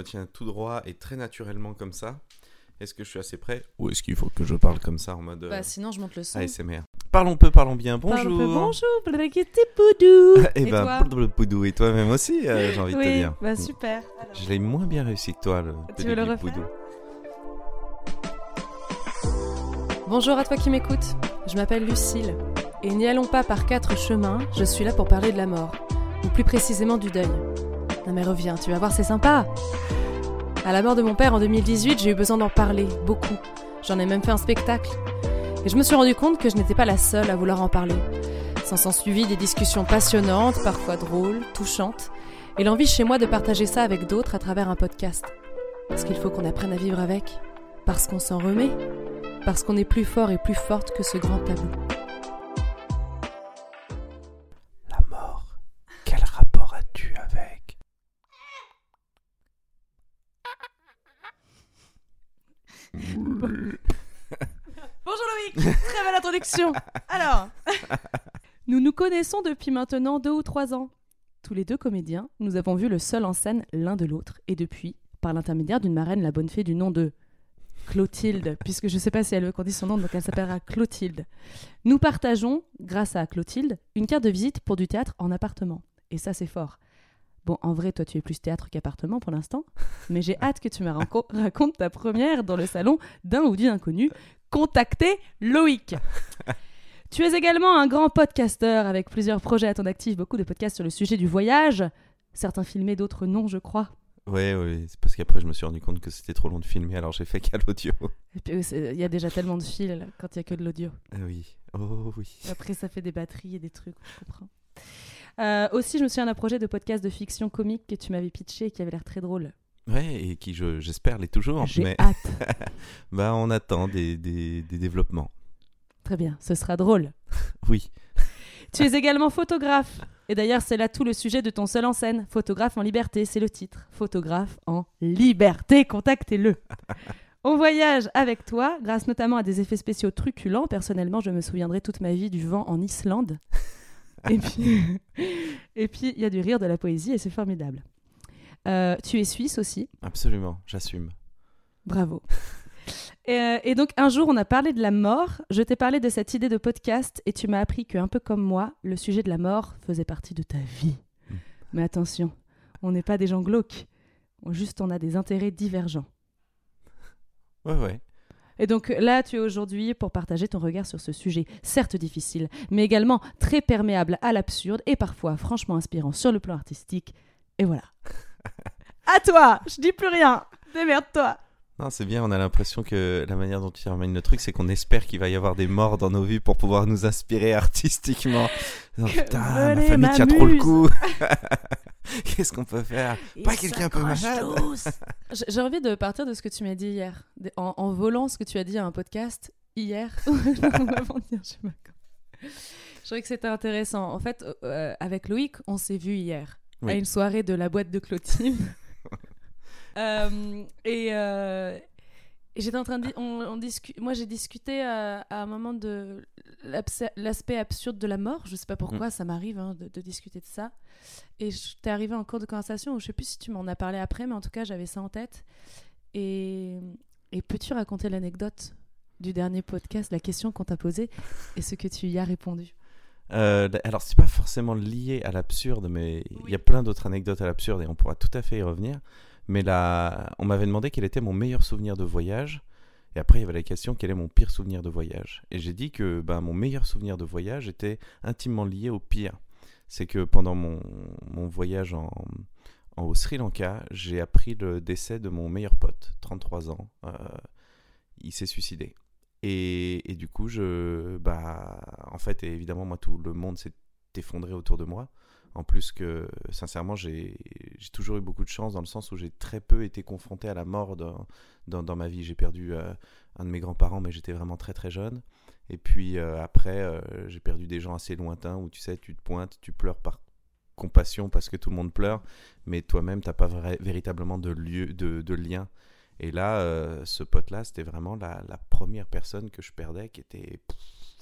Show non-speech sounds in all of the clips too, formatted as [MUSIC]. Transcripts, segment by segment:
me tiens tout droit et très naturellement comme ça. Est-ce que je suis assez prêt Ou est-ce qu'il faut que je parle comme ça en mode Bah sinon je monte le son. ASMR Parlons peu, parlons bien. Bonjour. peu, Bonjour, blaguetti poudou. [LAUGHS] Et, Et ben, toi poudou. Et toi-même aussi, euh, j'ai envie de te dire. bah super. Je l'ai moins bien réussi que toi, le Tu veux le pédicule refaire poudou. Bonjour à toi qui m'écoutes. Je m'appelle Lucille. Et n'y allons pas par quatre chemins, je suis là pour parler de la mort. Ou plus précisément du deuil. Non mais reviens, tu vas voir, c'est sympa. À la mort de mon père en 2018, j'ai eu besoin d'en parler, beaucoup. J'en ai même fait un spectacle. Et je me suis rendu compte que je n'étais pas la seule à vouloir en parler. S'en sont suivies des discussions passionnantes, parfois drôles, touchantes, et l'envie chez moi de partager ça avec d'autres à travers un podcast. Parce qu'il faut qu'on apprenne à vivre avec. Parce qu'on s'en remet. Parce qu'on est plus fort et plus forte que ce grand tabou. [LAUGHS] Bonjour Loïc Très belle introduction Alors, [LAUGHS] nous nous connaissons depuis maintenant deux ou trois ans. Tous les deux comédiens, nous avons vu le seul en scène l'un de l'autre, et depuis, par l'intermédiaire d'une marraine, la bonne fée du nom de Clotilde, puisque je ne sais pas si elle veut qu'on dise son nom, donc elle s'appellera Clotilde. Nous partageons, grâce à Clotilde, une carte de visite pour du théâtre en appartement. Et ça, c'est fort. Bon, en vrai, toi, tu es plus théâtre qu'appartement pour l'instant, [LAUGHS] mais j'ai hâte que tu me raco- [LAUGHS] racontes ta première dans le salon d'un ou d'une inconnue. Contactez Loïc. [LAUGHS] tu es également un grand podcasteur avec plusieurs projets à ton actif, beaucoup de podcasts sur le sujet du voyage, certains filmés, d'autres non, je crois. Ouais, ouais, c'est parce qu'après je me suis rendu compte que c'était trop long de filmer, alors j'ai fait qu'à l'audio. Et puis, c'est- il y a déjà tellement de fils quand il y a que de l'audio. Ah oui, oh oui. Après, ça fait des batteries et des trucs, on comprend. Euh, aussi, je me souviens d'un projet de podcast de fiction comique que tu m'avais pitché et qui avait l'air très drôle. Ouais, et qui, je- j'espère, l'est toujours. J'ai Mais hâte. [LAUGHS] bah, on attend des, des, des développements. Très bien, ce sera drôle. [LAUGHS] Oui. [LAUGHS] Tu es également photographe. Et d'ailleurs, c'est là tout le sujet de ton seul en scène. Photographe en liberté, c'est le titre. Photographe en liberté, contactez-le. On voyage avec toi, grâce notamment à des effets spéciaux truculents. Personnellement, je me souviendrai toute ma vie du vent en Islande. Et puis, [LAUGHS] et puis, il y a du rire, de la poésie, et c'est formidable. Euh, tu es suisse aussi. Absolument, j'assume. Bravo. Et, euh, et donc un jour, on a parlé de la mort. Je t'ai parlé de cette idée de podcast et tu m'as appris que, un peu comme moi, le sujet de la mort faisait partie de ta vie. Mm. Mais attention, on n'est pas des gens glauques. On- Juste, on a des intérêts divergents. Ouais, ouais. Et donc là, tu es aujourd'hui pour partager ton regard sur ce sujet, certes difficile, mais également très perméable à l'absurde et parfois franchement inspirant sur le plan artistique. Et voilà. [LAUGHS] à toi Je dis plus rien Démerde-toi Non, c'est bien, on a l'impression que la manière dont tu ramènes le truc, c'est qu'on espère qu'il va y avoir des morts dans nos vies pour pouvoir nous inspirer artistiquement. Non, putain, ma famille tient trop le coup. [LAUGHS] [LAUGHS] Qu'est-ce qu'on peut faire? Pas quelqu'un un peu malade J'ai envie de partir de ce que tu m'as dit hier, en, en volant ce que tu as dit à un podcast hier. Avant-hier, je sais [LAUGHS] pas quand. Je trouvais que c'était intéressant. En fait, euh, avec Loïc, on s'est vu hier Oui. à une soirée de la boîte de Clotilde. [LAUGHS] Euh, et euh, et j'étais en train de on, on discu- moi j'ai discuté euh, à un moment de l'aspect absurde de la mort. Je sais pas pourquoi, ça m'arrive hein, de, de discuter de ça. Et je- t'es arrivé en cours de conversation, où je sais plus si tu m'en as parlé après, mais en tout cas j'avais ça en tête. Et, et peux-tu raconter l'anecdote du dernier podcast, la question qu'on t'a posée et ce que tu y as répondu? Euh, alors, c'est pas forcément lié à l'absurde, mais il y a plein d'autres anecdotes à l'absurde et on pourra tout à fait y revenir. Mais là, on m'avait demandé quel était mon meilleur souvenir de voyage. Et après, il y avait la question quel est mon pire souvenir de voyage? Et j'ai dit que ben, mon meilleur souvenir de voyage était intimement lié au pire. C'est que pendant mon, mon voyage en, en- au Sri Lanka, j'ai appris le décès de mon meilleur pote, 33 ans. Euh, il s'est suicidé. Et, et du coup, je, bah, en fait, évidemment, moi, tout le monde s'est effondré autour de moi. En plus que, sincèrement, j'ai toujours eu beaucoup de chance dans le sens où j'ai très peu été confronté à la mort dans, ma vie. J'ai perdu euh, un de mes grands-parents, mais j'étais vraiment très très jeune. Et puis euh, après, euh, j'ai perdu des gens assez lointains où tu sais, tu te pointes, tu pleures par compassion parce que tout le monde pleure, mais toi-même, t'as pas véritablement de, lieu, de, lien. Et là, ce pote-là, c'était vraiment la, première personne que je perdais qui était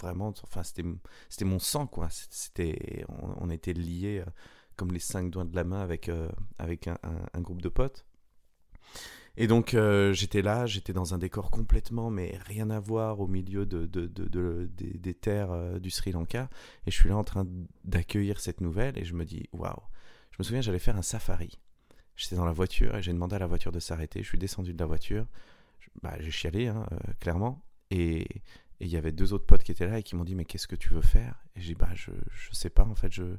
vraiment, enfin, c'était c'était mon sang, quoi. C'était, on, était liés euh, comme les cinq doigts de la main avec, euh, avec un, groupe de potes. Et donc euh, j'étais là, j'étais dans un décor complètement, mais rien à voir au milieu de, de- de- de- des, terres du Sri Lanka. Et je suis là en train d'accueillir cette nouvelle et je me dis, waouh. Je me souviens, j'allais faire un safari. J'étais dans la voiture et j'ai demandé à la voiture de s'arrêter. Je suis descendu de la voiture. Bah, j'ai chialé, hein, clairement. Et et il y avait deux autres potes qui étaient là et qui m'ont dit, mais qu'est-ce que tu veux faire? Et j'ai dit, bah, je, je sais pas, en fait, je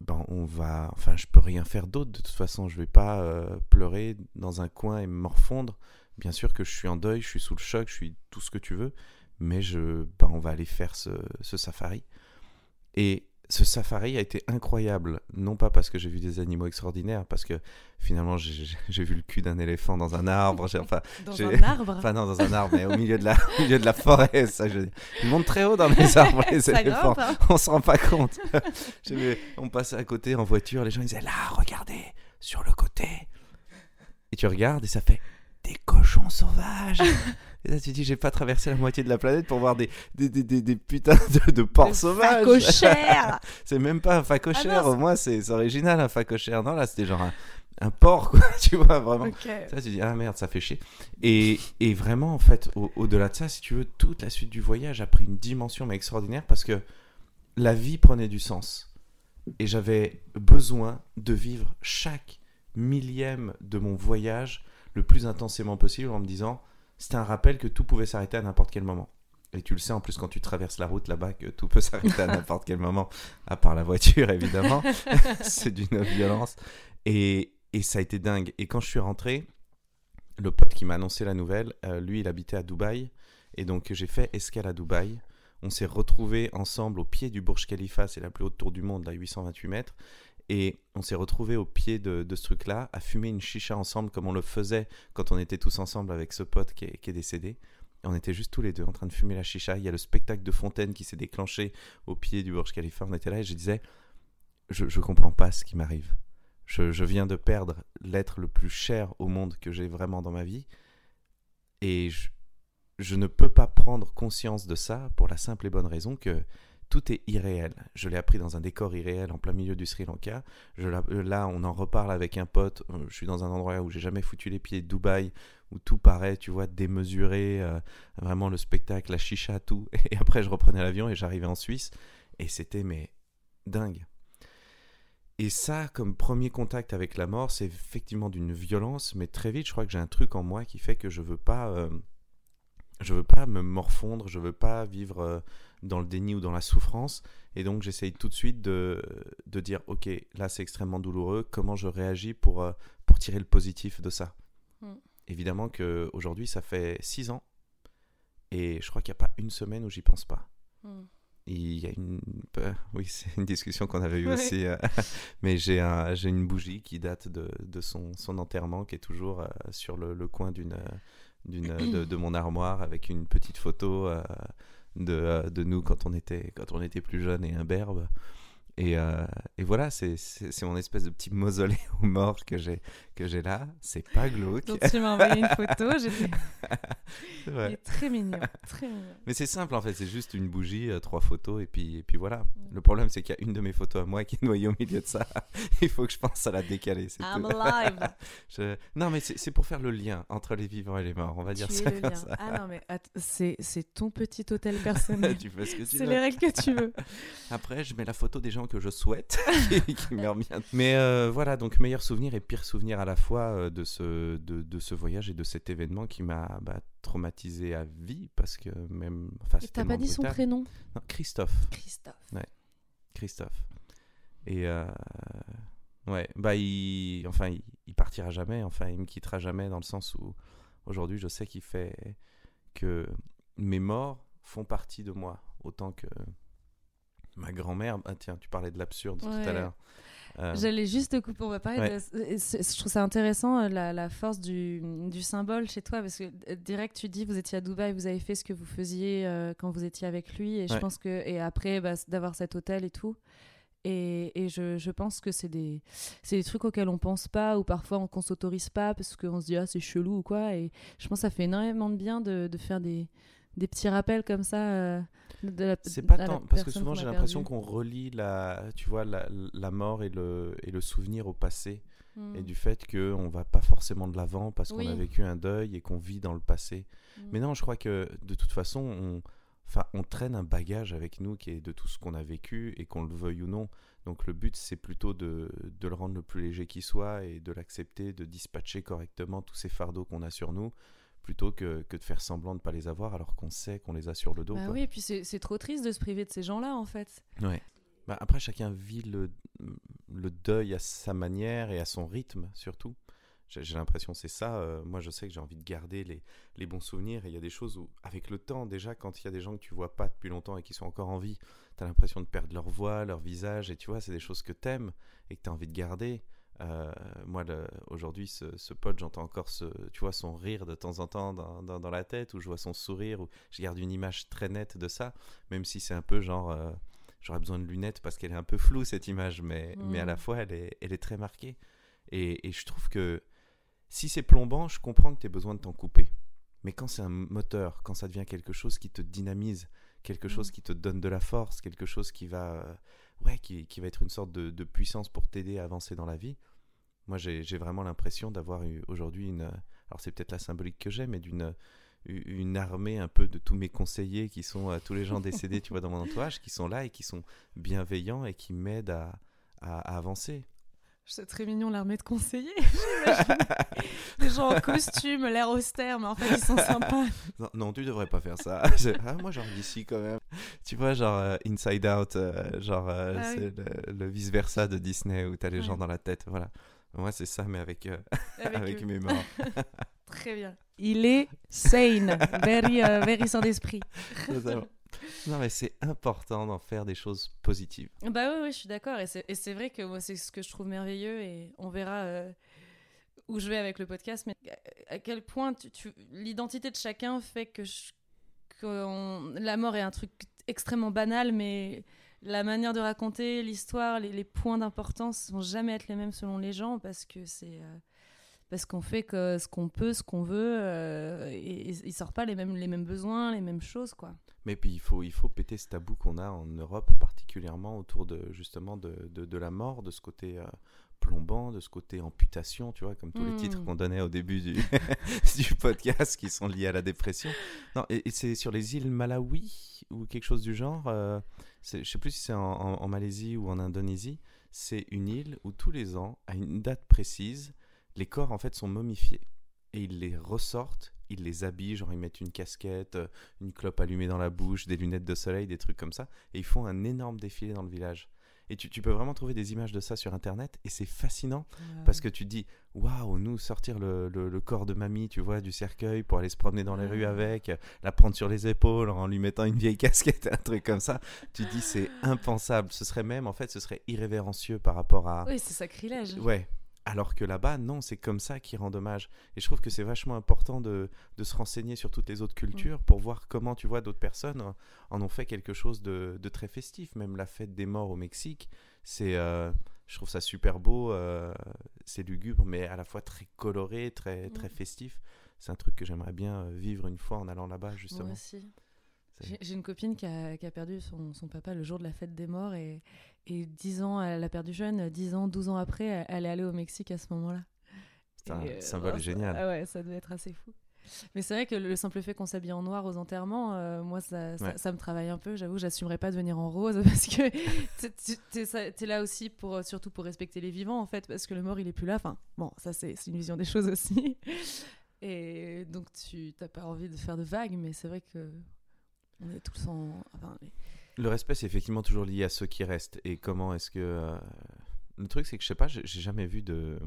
ben, on va. Enfin, je peux rien faire d'autre. De toute façon, je vais pas euh, pleurer dans un coin et me morfondre. Bien sûr que je suis en deuil, je suis sous le choc, je suis tout ce que tu veux, mais je, ben, on va aller faire ce, ce safari. Et ce safari a été incroyable, non pas parce que j'ai vu des animaux extraordinaires, parce que finalement j'ai- vu le cul d'un éléphant dans un arbre, enfin, [LAUGHS] Dans un arbre. enfin non dans un arbre, mais au milieu de la, au milieu de la forêt, ça, je... ils montent très haut dans les [LAUGHS] arbres les éléphants grimpe. hein. on se rend pas compte. [LAUGHS] On passait à côté en voiture, les gens ils disaient là, regardez, sur le côté. Et tu regardes et ça fait des cochons sauvages. [LAUGHS] et là tu dis, j'ai pas traversé la moitié de la planète pour voir des, des, des, des, des putains de, de porcs sauvages. facochère. [LAUGHS] c'est même pas un facochère, Ah au moins c'est original un facochère. Non, là c'était genre un, un porc, quoi, [LAUGHS] tu vois, vraiment. Ok. Ça, tu dis, ah merde, ça fait chier. Et, et vraiment, en fait, au- au-delà de ça, si tu veux, toute la suite du voyage a pris une dimension mais extraordinaire parce que la vie prenait du sens. Et j'avais besoin de vivre chaque millième de mon voyage le plus intensément possible en me disant, c'était un rappel que tout pouvait s'arrêter à n'importe quel moment. Et tu le sais en plus quand tu traverses la route là-bas que tout peut [LAUGHS] s'arrêter à n'importe quel moment, à part la voiture évidemment. [LAUGHS] C'est d'une violence. Et, et ça a été dingue. Et quand je suis rentré, le pote qui m'a annoncé la nouvelle, euh, lui, il habitait à Dubaï. Et donc, j'ai fait escale à Dubaï. On s'est retrouvés ensemble au pied du Burj Khalifa, c'est la plus haute tour du monde, là, 828 mètres. Et on s'est retrouvés au pied de, ce truc-là, à fumer une chicha ensemble, comme on le faisait quand on était tous ensemble avec ce pote qui est, décédé. On était juste tous les deux en train de fumer la chicha. Il y a le spectacle de fontaine qui s'est déclenché au pied du Burj Khalifa. On était là et je disais, je, je comprends pas ce qui m'arrive. Je, viens de perdre l'être le plus cher au monde que j'ai vraiment dans ma vie. Et je ne peux pas prendre conscience de ça pour la simple et bonne raison que tout est irréel. Je l'ai appris dans un décor irréel en plein milieu du Sri Lanka. Euh, là, on en reparle avec un pote. Euh, Je suis dans un endroit où j'ai jamais foutu les pieds, Dubaï, où tout paraît, tu vois, démesuré. euh, vraiment le spectacle, la chicha, tout. [LAUGHS] Et après, je reprenais l'avion et j'arrivais en Suisse. Et c'était, mais, dingue. Et ça, comme premier contact avec la mort, c'est effectivement d'une violence, mais très vite, je crois que j'ai un truc en moi qui fait que je veux pas, euh, je veux pas me morfondre, je veux pas vivre dans le déni ou dans la souffrance, et donc j'essaye tout de suite de, de dire, ok, là c'est extrêmement douloureux, comment je réagis pour euh, pour tirer le positif de ça. Mm. Évidemment que aujourd'hui ça fait six ans, et je crois qu'il n'y a pas une semaine où j'y pense pas. Hmm. Il y a une. euh, Oui, [LAUGHS] c'est une discussion qu'on avait eue aussi. euh, [LAUGHS] mais j'ai un, une bougie qui date de, de son, son enterrement qui est toujours euh, sur le, le coin d'une, [CLEARS THROAT] de, de mon armoire avec une petite photo euh, de, euh, de nous quand on, était, quand on était plus jeunes et imberbes. Et, euh, et voilà, c'est, mon espèce de petit mausolée [LAUGHS] aux morts que j'ai, que j'ai là. C'est pas glauque. Donc tu m'as envoyé une photo, j'étais [LAUGHS] il est très mignon, très mignon. Mais c'est simple en fait, c'est juste une bougie, euh, trois photos et puis, et puis voilà. Mm. Le problème c'est qu'il y a une de mes photos à moi qui est noyée au milieu de ça. [LAUGHS] Il faut que je pense à la décaler. I'm tout. alive. Je- Non mais c'est pour faire le lien entre les vivants et les morts, on va dire ça comme ça. Ah non mais c'est ton petit hôtel personnel. tu fais ce que tu c'est les règles que tu veux. Après je mets la photo des gens que je souhaite [LAUGHS] qui, qui meurent bien. Mais euh, voilà, donc meilleur souvenir et pire souvenir à la fois euh, de, ce, de, de ce voyage et de cet événement qui m'a bah, traumatisé à vie parce que même... Enfin, Et T'as pas dit son prénom Non, Christophe. Christophe. Christophe. Et euh, ouais, bah il, enfin, il, il partira jamais. Enfin, il me quittera jamais dans le sens où aujourd'hui, je sais qu'il fait que mes morts font partie de moi autant que ma grand-mère. Ah tiens, tu parlais de l'absurde tout à l'heure. Euh, J'allais juste te couper, on va parler Ouais. de... Je trouve ça intéressant, euh, la, la force du, du symbole chez toi, parce que euh, direct, tu dis, vous étiez à Dubaï, vous avez fait ce que vous faisiez euh, quand vous étiez avec lui, et je pense que... Et après, bah, d'avoir cet hôtel et tout. Et, et je, je pense que c'est des, trucs auxquels on pense pas, ou parfois on, qu'on s'autorise pas, parce qu'on se dit, ah, c'est chelou ou quoi. Et je pense que ça fait énormément de bien de, de faire des, des petits rappels comme ça. euh, de la- C'est pas tant parce que souvent j'ai l'impression qu'on relie la, tu vois, la, la mort et le, et le souvenir au passé. Mm. et du fait qu'on va pas forcément de l'avant parce qu'on a vécu un deuil et qu'on vit dans le passé. Mm. Mais non, je crois que de toute façon, on, enfin, on traîne un bagage avec nous qui est de tout ce qu'on a vécu et qu'on le veuille ou non. Donc le but, c'est plutôt de, de le rendre le plus léger qui soit et de l'accepter, de dispatcher correctement tous ces fardeaux qu'on a sur nous, plutôt que, que de faire semblant de ne pas les avoir alors qu'on sait qu'on les a sur le dos. Bah quoi. oui, et puis c'est trop triste de se priver de ces gens-là, en fait. Ouais. Bah, après, chacun vit le, le deuil à sa manière et à son rythme, surtout. J'ai l'impression que c'est ça. euh, moi, je sais que j'ai envie de garder les, les bons souvenirs. Et il y a des choses où, avec le temps, déjà, quand il y a des gens que tu vois pas depuis longtemps et qui sont encore en vie, tu as l'impression de perdre leur voix, leur visage. Et tu vois, c'est des choses que t'aimes et que tu as envie de garder. Euh, moi, aujourd'hui, ce, ce pote, j'entends encore ce, tu vois, son rire de temps en temps dans, dans, dans la tête, ou je vois son sourire, ou je garde une image très nette de ça, même si c'est un peu genre. euh, J'aurais besoin de lunettes parce qu'elle est un peu floue cette image, mais, Mm. mais à la fois elle est, elle est très marquée. Et, et je trouve que si c'est plombant, je comprends que tu aies besoin de t'en couper. Mais quand c'est un moteur, quand ça devient quelque chose qui te dynamise, quelque chose Mm. qui te donne de la force, quelque chose qui va, euh, ouais, qui, qui va être une sorte de, de puissance pour t'aider à avancer dans la vie, moi j'ai vraiment l'impression d'avoir eu aujourd'hui une. Alors c'est peut-être la symbolique que j'ai, mais d'une une armée un peu de tous mes conseillers qui sont euh, tous les gens décédés, tu vois, dans mon entourage, qui sont là et qui sont bienveillants et qui m'aident à- à avancer. C'est très mignon l'armée de conseillers. [LAUGHS] j'imagine. [LAUGHS] Des gens en costume, l'air austère, mais en fait ils sont sympas. [LAUGHS] Non, non, tu devrais pas faire ça. Ah, moi, genre d'ici quand même. Tu vois, genre euh, Inside Out, euh, genre euh, Ah c'est le, le vice-versa de Disney où t'as les gens dans la tête. Voilà. Moi, c'est ça, mais avec, euh, Avec avec mes morts. Très bien. Il est sane, very, euh, very sans d'esprit. Non, mais c'est important d'en faire des choses positives. Bah oui, oui, je suis d'accord. Et c'est et vrai que moi, c'est ce que je trouve merveilleux. Et on verra euh, où je vais avec le podcast. Mais à- quel point l'identité de chacun fait que, la mort est un truc extrêmement banal, mais la manière de raconter l'histoire, les, points d'importance vont jamais être les mêmes selon les gens parce que c'est. euh, parce qu'on fait ce qu'on peut, ce qu'on veut, euh, et, et il sort pas les mêmes, les mêmes besoins, les mêmes choses, quoi. Mais puis, il faut, il faut péter ce tabou qu'on a en Europe, particulièrement autour de, justement, de, de, de la mort, de ce côté euh, plombant, de ce côté amputation, tu vois, comme tous les Mm. titres qu'on donnait au début du, [LAUGHS] du podcast qui sont liés à la dépression. Non, et, et c'est sur les îles Malawi ou quelque chose du genre. euh, je sais plus si c'est en, en- en Malaisie ou en Indonésie. C'est une île où tous les ans, à une date précise, les corps en fait sont momifiés et ils les ressortent, ils les habillent, genre ils mettent une casquette, euh, une clope allumée dans la bouche, des lunettes de soleil, des trucs comme ça, et ils font un énorme défilé dans le village. Et tu, tu peux vraiment trouver des images de ça sur internet et c'est fascinant parce que tu te dis waouh, nous sortir le, le- le corps de mamie, tu vois, du cercueil pour aller se promener dans les Ah. rues avec, la prendre sur les épaules en lui mettant une vieille [LAUGHS] casquette, un truc comme ça. Tu te dis c'est impensable. Ce serait même, en fait, ce serait irrévérencieux par rapport à. Oui, c'est sacrilège. Ouais. Alors que là-bas, non, c'est comme ça qui rend dommage. Et je trouve que c'est vachement important de, de se renseigner sur toutes les autres cultures pour voir comment, tu vois, d'autres personnes en ont fait quelque chose de, de très festif. Même la fête des morts au Mexique, c'est, euh, je trouve ça super beau, euh, c'est lugubre, mais à la fois très coloré, très, très festif. C'est un truc que j'aimerais bien euh, vivre une fois en allant là-bas, Moi justement. aussi. J'ai une copine qui a, qui a perdu son, son papa le jour de la fête des morts et, et 10 ans, elle l'a perdu jeune, 10 ans, 12 ans après, elle, est allée au Mexique à ce moment-là. C'est un euh, symbole ça- génial. ah ouais, ça devait être assez fou. Mais c'est vrai que le simple fait qu'on s'habille en noir aux enterrements, euh, moi, ça, ça, Ouais. ça me travaille un peu. J'avoue, j'assumerais pas de venir en rose [LAUGHS] parce que [LAUGHS] tu- t'es là aussi pour, euh, surtout pour respecter les vivants, en fait, parce que le mort, il est plus là. Enfin, bon, ça, c'est une vision des choses aussi. [LAUGHS] Et donc, tu t'as pas envie de faire de vagues, mais c'est vrai que on est tous en. Le respect, c'est effectivement toujours lié à ceux qui restent. Et comment est-ce que. euh, Le truc, c'est que je sais pas, j'ai jamais vu de.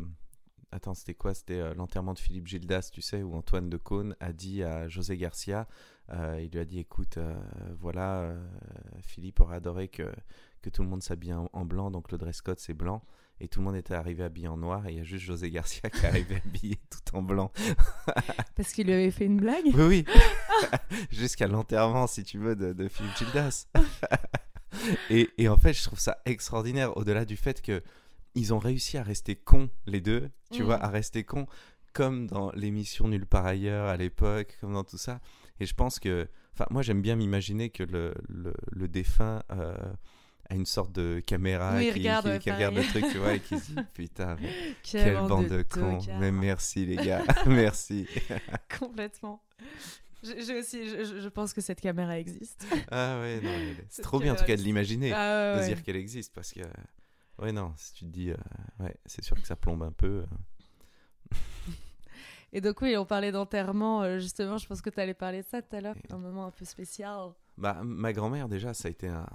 Attends, c'était quoi? C'était euh, l'enterrement de Philippe Gildas, tu sais, où Antoine de Caunes a dit à José Garcia euh, il lui a dit écoute, voilà, Philippe aurait adoré que, que tout le monde s'habille en blanc, donc le dress code c'est blanc. Et tout le monde était arrivé habillé en noir, et il y a juste José Garcia qui est [LAUGHS] arrivé habillé tout en blanc. [LAUGHS] Parce qu'il lui avait fait une blague. Oui, oui. [LAUGHS] Jusqu'à l'enterrement, si tu veux, de, de Philippe Gildas. et, et en fait, je trouve ça extraordinaire, au-delà du fait que ils ont réussi à rester cons, les deux, tu Mm. vois, à rester cons, comme dans l'émission Nulle part ailleurs à l'époque, comme dans tout ça. Et je pense que, enfin, moi j'aime bien m'imaginer que le, le, le défunt euh, à une sorte de caméra Oui, qui, regarde, qui- qui regarde le truc, tu vois, et qui se dit [LAUGHS] putain, mais Quelle quelle bande de cons. tocards. Mais merci les gars, [LAUGHS] [LAUGHS] merci. Complètement. J'ai aussi, je, je- je pense que cette caméra existe. Ah ouais, non, c'est trop bien en tout cas de l'imaginer, Ah, de ouais. dire qu'elle existe parce que ouais non, si tu te dis euh, ouais, c'est sûr que ça plombe un peu. euh. Et donc oui, on parlait d'enterrement, euh, justement, je pense que tu allais parler de ça tout à l'heure, un moment un peu spécial. Bah ma grand-mère déjà, ça a été un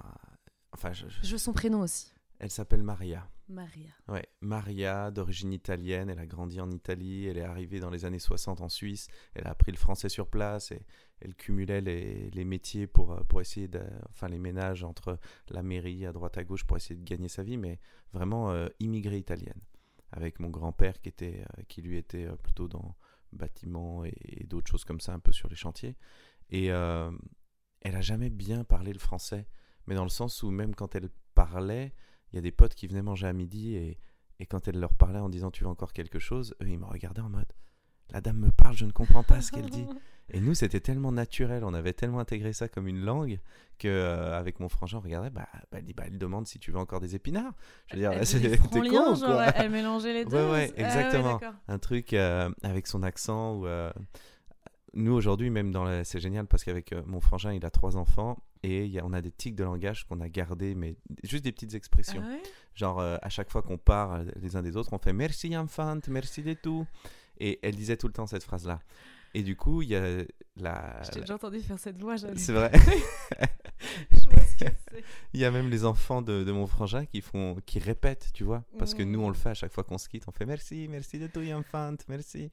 enfin je- je- Je veux son prénom aussi. elle s'appelle Maria. Maria. Ouais, Maria, d'origine italienne, elle a grandi en Italie, elle est arrivée dans les années 60 en Suisse, elle a appris le français sur place et elle cumulait les, les métiers pour, euh, pour essayer de, enfin les ménages entre la mairie à droite à gauche pour essayer de gagner sa vie, mais vraiment euh, immigrée italienne. Avec mon grand-père qui, était, euh, qui lui était plutôt dans bâtiment et, et d'autres choses comme ça, un peu sur les chantiers. Et euh, elle a jamais bien parlé le français, mais dans le sens où même quand elle parlait, il y a des potes qui venaient manger à midi et, et quand elle leur parlait en disant tu veux encore quelque chose, eux ils me regardaient en mode la dame me parle, je ne comprends pas ce qu'elle dit. [LAUGHS] Et nous c'était tellement naturel, on avait tellement intégré ça comme une langue que euh, avec mon frangin on regardait, bah, bah, elle dit, bah, elle demande si tu veux encore des épinards. Je veux dire, front con genre, quoi elle mélangeait les deux. Ouais, ouais, Ah exactement. d'accord. un truc euh, avec son accent ou euh, nous aujourd'hui même dans la... c'est génial parce qu'avec euh, mon frangin il a trois enfants et il y a- on a des tics de langage qu'on a gardés mais juste des petites expressions. Ah ouais? Genre euh, à chaque fois qu'on part les uns des autres on fait merci enfant merci de tout. Et elle disait tout le temps cette phrase là et du coup il y a la Je t'ai déjà entendu faire cette voix, c'est vrai. [LAUGHS] Je vois ce que c'est. il y a même les enfants de, de mon frangin qui font qui répètent tu vois parce que nous on le fait à chaque fois qu'on se quitte on fait merci merci de tout enfant merci.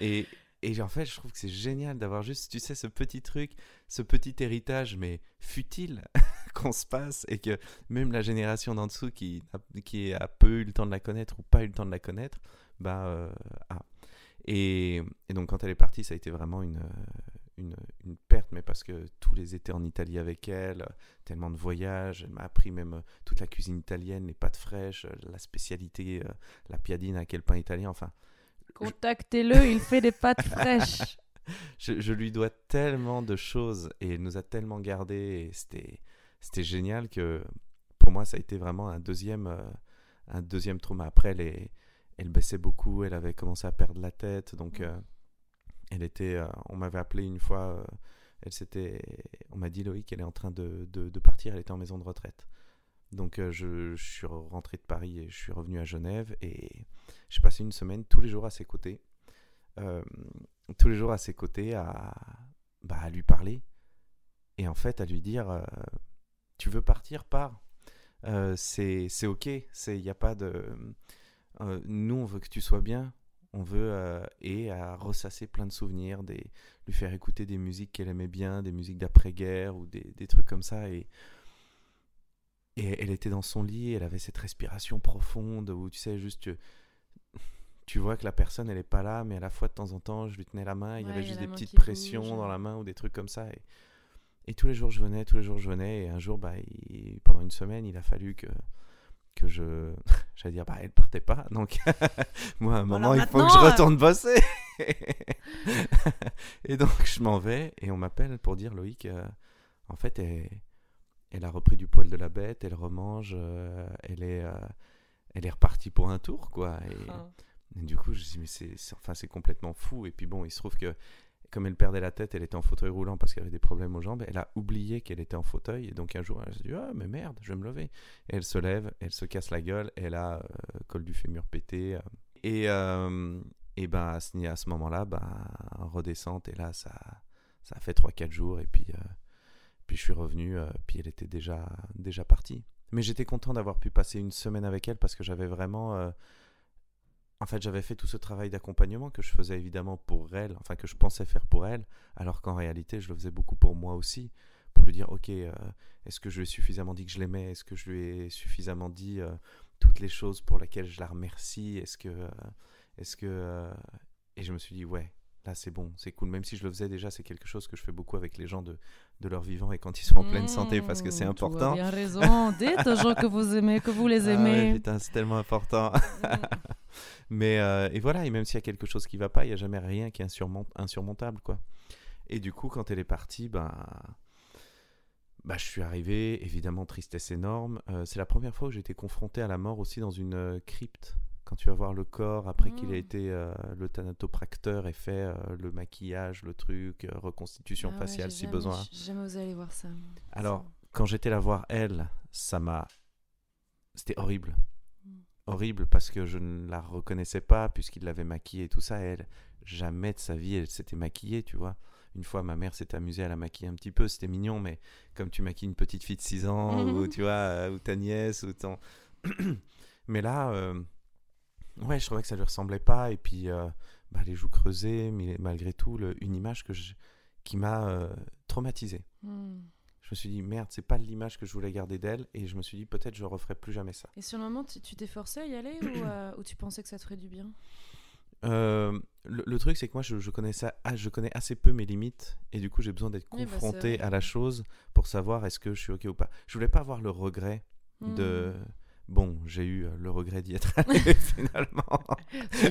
Et et en fait je trouve que c'est génial d'avoir juste tu sais ce petit truc ce petit héritage mais futile [LAUGHS] qu'on se passe et que même la génération d'en dessous qui a, qui a peu eu le temps de la connaître ou pas eu le temps de la connaître bah euh, a. Et, donc quand elle est partie ça a été vraiment une une, une perte, mais parce que tous les étés en Italie avec elle, euh, tellement de voyages, elle m'a appris même euh, toute la cuisine italienne, les pâtes fraîches, euh, la spécialité, euh, la piadine le pain italien, enfin, Contactez-le, il fait des pâtes [LAUGHS] fraîches. je, je lui dois tellement de choses et elle nous a tellement gardé et c'était c'était génial que pour moi ça a été vraiment un deuxième euh, un deuxième trauma après elle est- elle baissait beaucoup elle avait commencé à perdre la tête donc Mm. euh, elle était euh, on m'avait appelé une fois elle s'était on m'a dit Loïc elle est en train de, de, de partir elle était en maison de retraite donc euh, je, suis rentré de Paris et je suis revenu à Genève et j'ai passé une semaine tous les jours à ses côtés euh, tous les jours à ses côtés à, bah, à lui parler et en fait à lui dire euh, tu veux partir pars. C'est ok c'est il a pas de nous on veut que tu sois bien. On veut et à ressasser plein de souvenirs des lui faire écouter des musiques qu'elle aimait bien des musiques d'après-guerre ou des, des trucs comme ça et et elle était dans son lit, elle avait cette respiration profonde où tu sais juste tu, tu vois que la personne elle est pas là, mais à la fois de temps en temps je lui tenais la main, il y Ouais, avait y juste des petites pressions bouge. dans la main ou des trucs comme ça. Et, et tous les jours je venais, tous les jours je venais, et un jour bah il- pendant une semaine il a fallu que que je [LAUGHS] j'allais dire bah elle partait pas donc [LAUGHS] moi à un moment il faut que je euh. retourne bosser [LAUGHS] et donc je m'en vais et on m'appelle pour dire Loïc euh, en fait elle, elle a repris du poil de la bête elle remange euh, elle est euh, elle est repartie pour un tour quoi. Et, et du coup je me dis mais c'est c'est- enfin c'est complètement fou. Et puis bon il se trouve que comme elle perdait la tête elle était en fauteuil roulant parce qu'elle avait des problèmes aux jambes. Elle a oublié qu'elle était en fauteuil. Et donc un jour elle s'est dit ah mais merde je vais me lever. Et elle se lève elle se casse la gueule elle a euh, col du fémur pété euh, et et ben à ce, à ce moment-là ben redescente. Et là ça ça a fait 3-4 jours. Et puis puis je suis revenu euh, puis elle était déjà déjà partie. Mais j'étais content d'avoir pu passer une semaine avec elle parce que j'avais vraiment euh, en fait, j'avais fait tout ce travail d'accompagnement que je faisais évidemment pour elle, enfin que je pensais faire pour elle, alors qu'en réalité, je le faisais beaucoup pour moi aussi, pour lui dire, ok, euh, est-ce que je lui ai suffisamment dit que je l'aimais? Est-ce que je lui ai suffisamment dit toutes les choses pour lesquelles je la remercie? Est-ce que, est-ce que, et je me suis dit, ouais, là c'est bon, c'est cool. Même si je le faisais déjà, c'est quelque chose que je fais beaucoup avec les gens de, de leur vivant et quand ils sont en pleine santé, parce que c'est mmh, tu as important. bien raison. Dites aux gens que vous aimez, que vous les Ah ouais, aimez. putain, c'est tellement important. Mm. [LAUGHS] Mais euh, et voilà, et même s'il y a quelque chose qui va pas, il y a jamais rien qui est insurmont- insurmontable, quoi. Et du coup, quand elle est partie, ben, bah, je suis arrivé, évidemment, tristesse énorme. Euh, c'est la première fois où j'ai été confronté à la mort aussi dans une euh, crypte. Quand tu vas voir le corps, après qu'il ait Mm. été euh, le thanatopracteur et fait euh, le maquillage, le truc, euh, reconstitution Ah faciale si jamais- besoin. J'ai jamais osé aller voir ça. Alors, Ça- quand j'étais la voir elle, ça m'a. C'était horrible. Mm. Horrible parce que je ne la reconnaissais pas puisqu'il l'avait maquillée et tout ça. Elle, jamais de sa vie, elle s'était maquillée, tu vois. Une fois, ma mère s'est amusée à la maquiller un petit peu, c'était mignon, mais comme tu maquilles une petite fille de 6 ans, [LAUGHS] ou tu vois, ou ta nièce, ou ton. [CLEARS THROAT] mais là, euh, ouais, je trouvais que ça lui ressemblait pas, et puis euh, bah, les joues creusées, mais malgré tout, le- une image que je- qui m'a euh, traumatisé. Hmm. Je me suis dit, merde, c'est pas l'image que je voulais garder d'elle. Et je me suis dit, peut-être je referai plus jamais ça. Et sur le moment, tu t'es forcé à y aller ou, euh, ou tu pensais que ça te ferait du bien? Euh, le, le truc, c'est que moi, je, je, connaissais, ah, je connais assez peu mes limites. Et du coup, j'ai besoin d'être Oui, bah, confronté à la chose pour savoir est-ce que je suis OK ou pas. Je voulais pas avoir le regret de. Bon, j'ai eu euh, le regret d'y être [LAUGHS] allé [LAUGHS] finalement.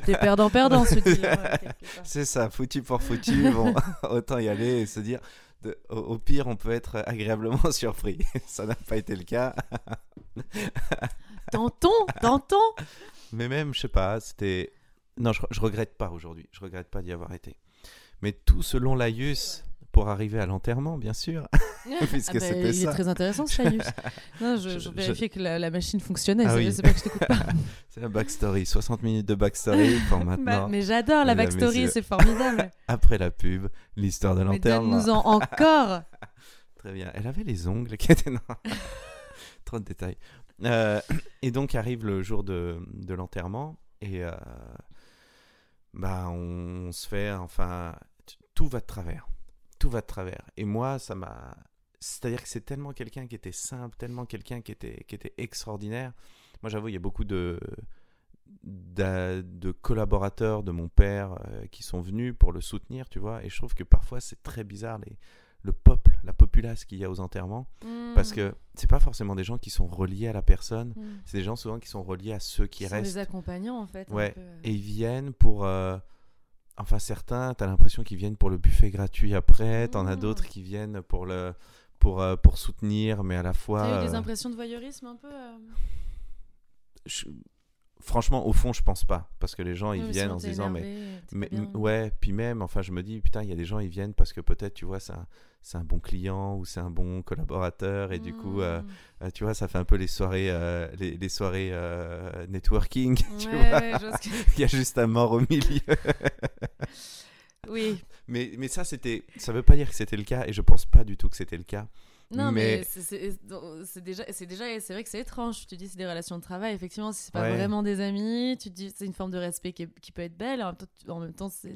T'es perdant-perdant, se dire. ouais. [LAUGHS] C'est ça, foutu pour foutu. Bon, autant y aller et se dire. de- au, au pire, on peut être agréablement surpris. ça n'a pas été le cas. Tentons, tentons Mais même, je sais pas, c'était. Non, je, je regrette pas aujourd'hui. Je regrette pas d'y avoir été. Mais tout selon l'Aius pour arriver à l'enterrement, bien sûr. [LAUGHS] Puisque Ah bah, c'était il ça. est très intéressant ce. [LAUGHS] Non, je, Je- je je- vérifiais que la, la machine fonctionnait. Ah c'est oui. c'est pas que je t'écoute pas. [LAUGHS] C'est la backstory. 60 minutes de backstory pour Bah, maintenant. mais j'adore la backstory, c'est formidable. Après la pub, l'histoire de Mais l'enterrement. donne-nous-en encore. Très bien. Elle avait les ongles qui étaient. Non. Trop de détails. Euh, et donc arrive le jour de, de l'enterrement. Et. euh, bah, on se fait. Enfin. t- Tout va de travers. Tout va de travers. Et moi, ça m'a. C'est-à-dire que c'est tellement quelqu'un qui était simple, tellement quelqu'un qui était, qui était extraordinaire. Moi, j'avoue, il y a beaucoup de, d'a- de collaborateurs de mon père euh, qui sont venus pour le soutenir, tu vois. Et je trouve que parfois, c'est très bizarre, les, le peuple, la populace qu'il y a aux enterrements. Parce Hmm. que c'est pas forcément des gens qui sont reliés à la personne, Hmm. c'est des gens souvent qui sont reliés à ceux qui Qui sont restent. des accompagnants en fait. Ouais. peu. Et ils viennent pour. euh, Enfin, certains, t'as l'impression qu'ils viennent pour le buffet gratuit après, t'en as d'autres qui viennent pour, le, pour, euh, pour soutenir, mais à la fois. T'as eu des euh, impressions de voyeurisme un peu euh? Je- Franchement, au fond, je pense pas. Parce que les gens, ils Oui, viennent en se disant, mais énervé, Mais, ouais, puis même, enfin, je me dis, putain, il y a des gens, ils viennent parce que peut-être, tu vois, c'est un, c'est un bon client ou c'est un bon collaborateur et du coup, euh, Hmm. euh, tu vois, ça fait un peu les soirées, euh, les, les soirées euh, networking, [LAUGHS] tu Ouais, vois. que- [LAUGHS] Il y a juste un mort au milieu. Oui. mais, mais ça, c'était, ça veut pas dire que c'était le cas et je pense pas du tout que c'était le cas. Non, mais, Mais- c'est- déjà, c'est déjà, c'est vrai que c'est étrange. Tu te dis, c'est des relations de travail. Effectivement, si c'est pas Ouais. vraiment des amis, tu te dis, c'est une forme de respect qui, est- qui peut être belle. En même temps, c'est,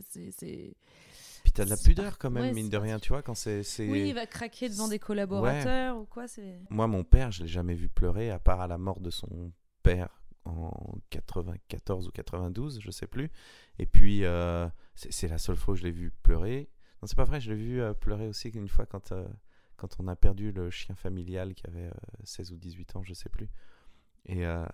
Puis t'as de la pudeur quand même, ouais, mine de rien, tu vois, quand c'est. Oui, il va craquer devant des collaborateurs ou quoi. C'est. Moi, mon père, je l'ai jamais vu pleurer, à part à la mort de son père en 94 ou 92, je sais plus. Et puis, euh, c'est c'est la seule fois où je l'ai vu pleurer. Non, c'est pas vrai, je l'ai vu euh, pleurer aussi une fois quand, euh, quand on a perdu le chien familial qui avait euh, 16 ou 18 ans, je sais plus. Et, euh,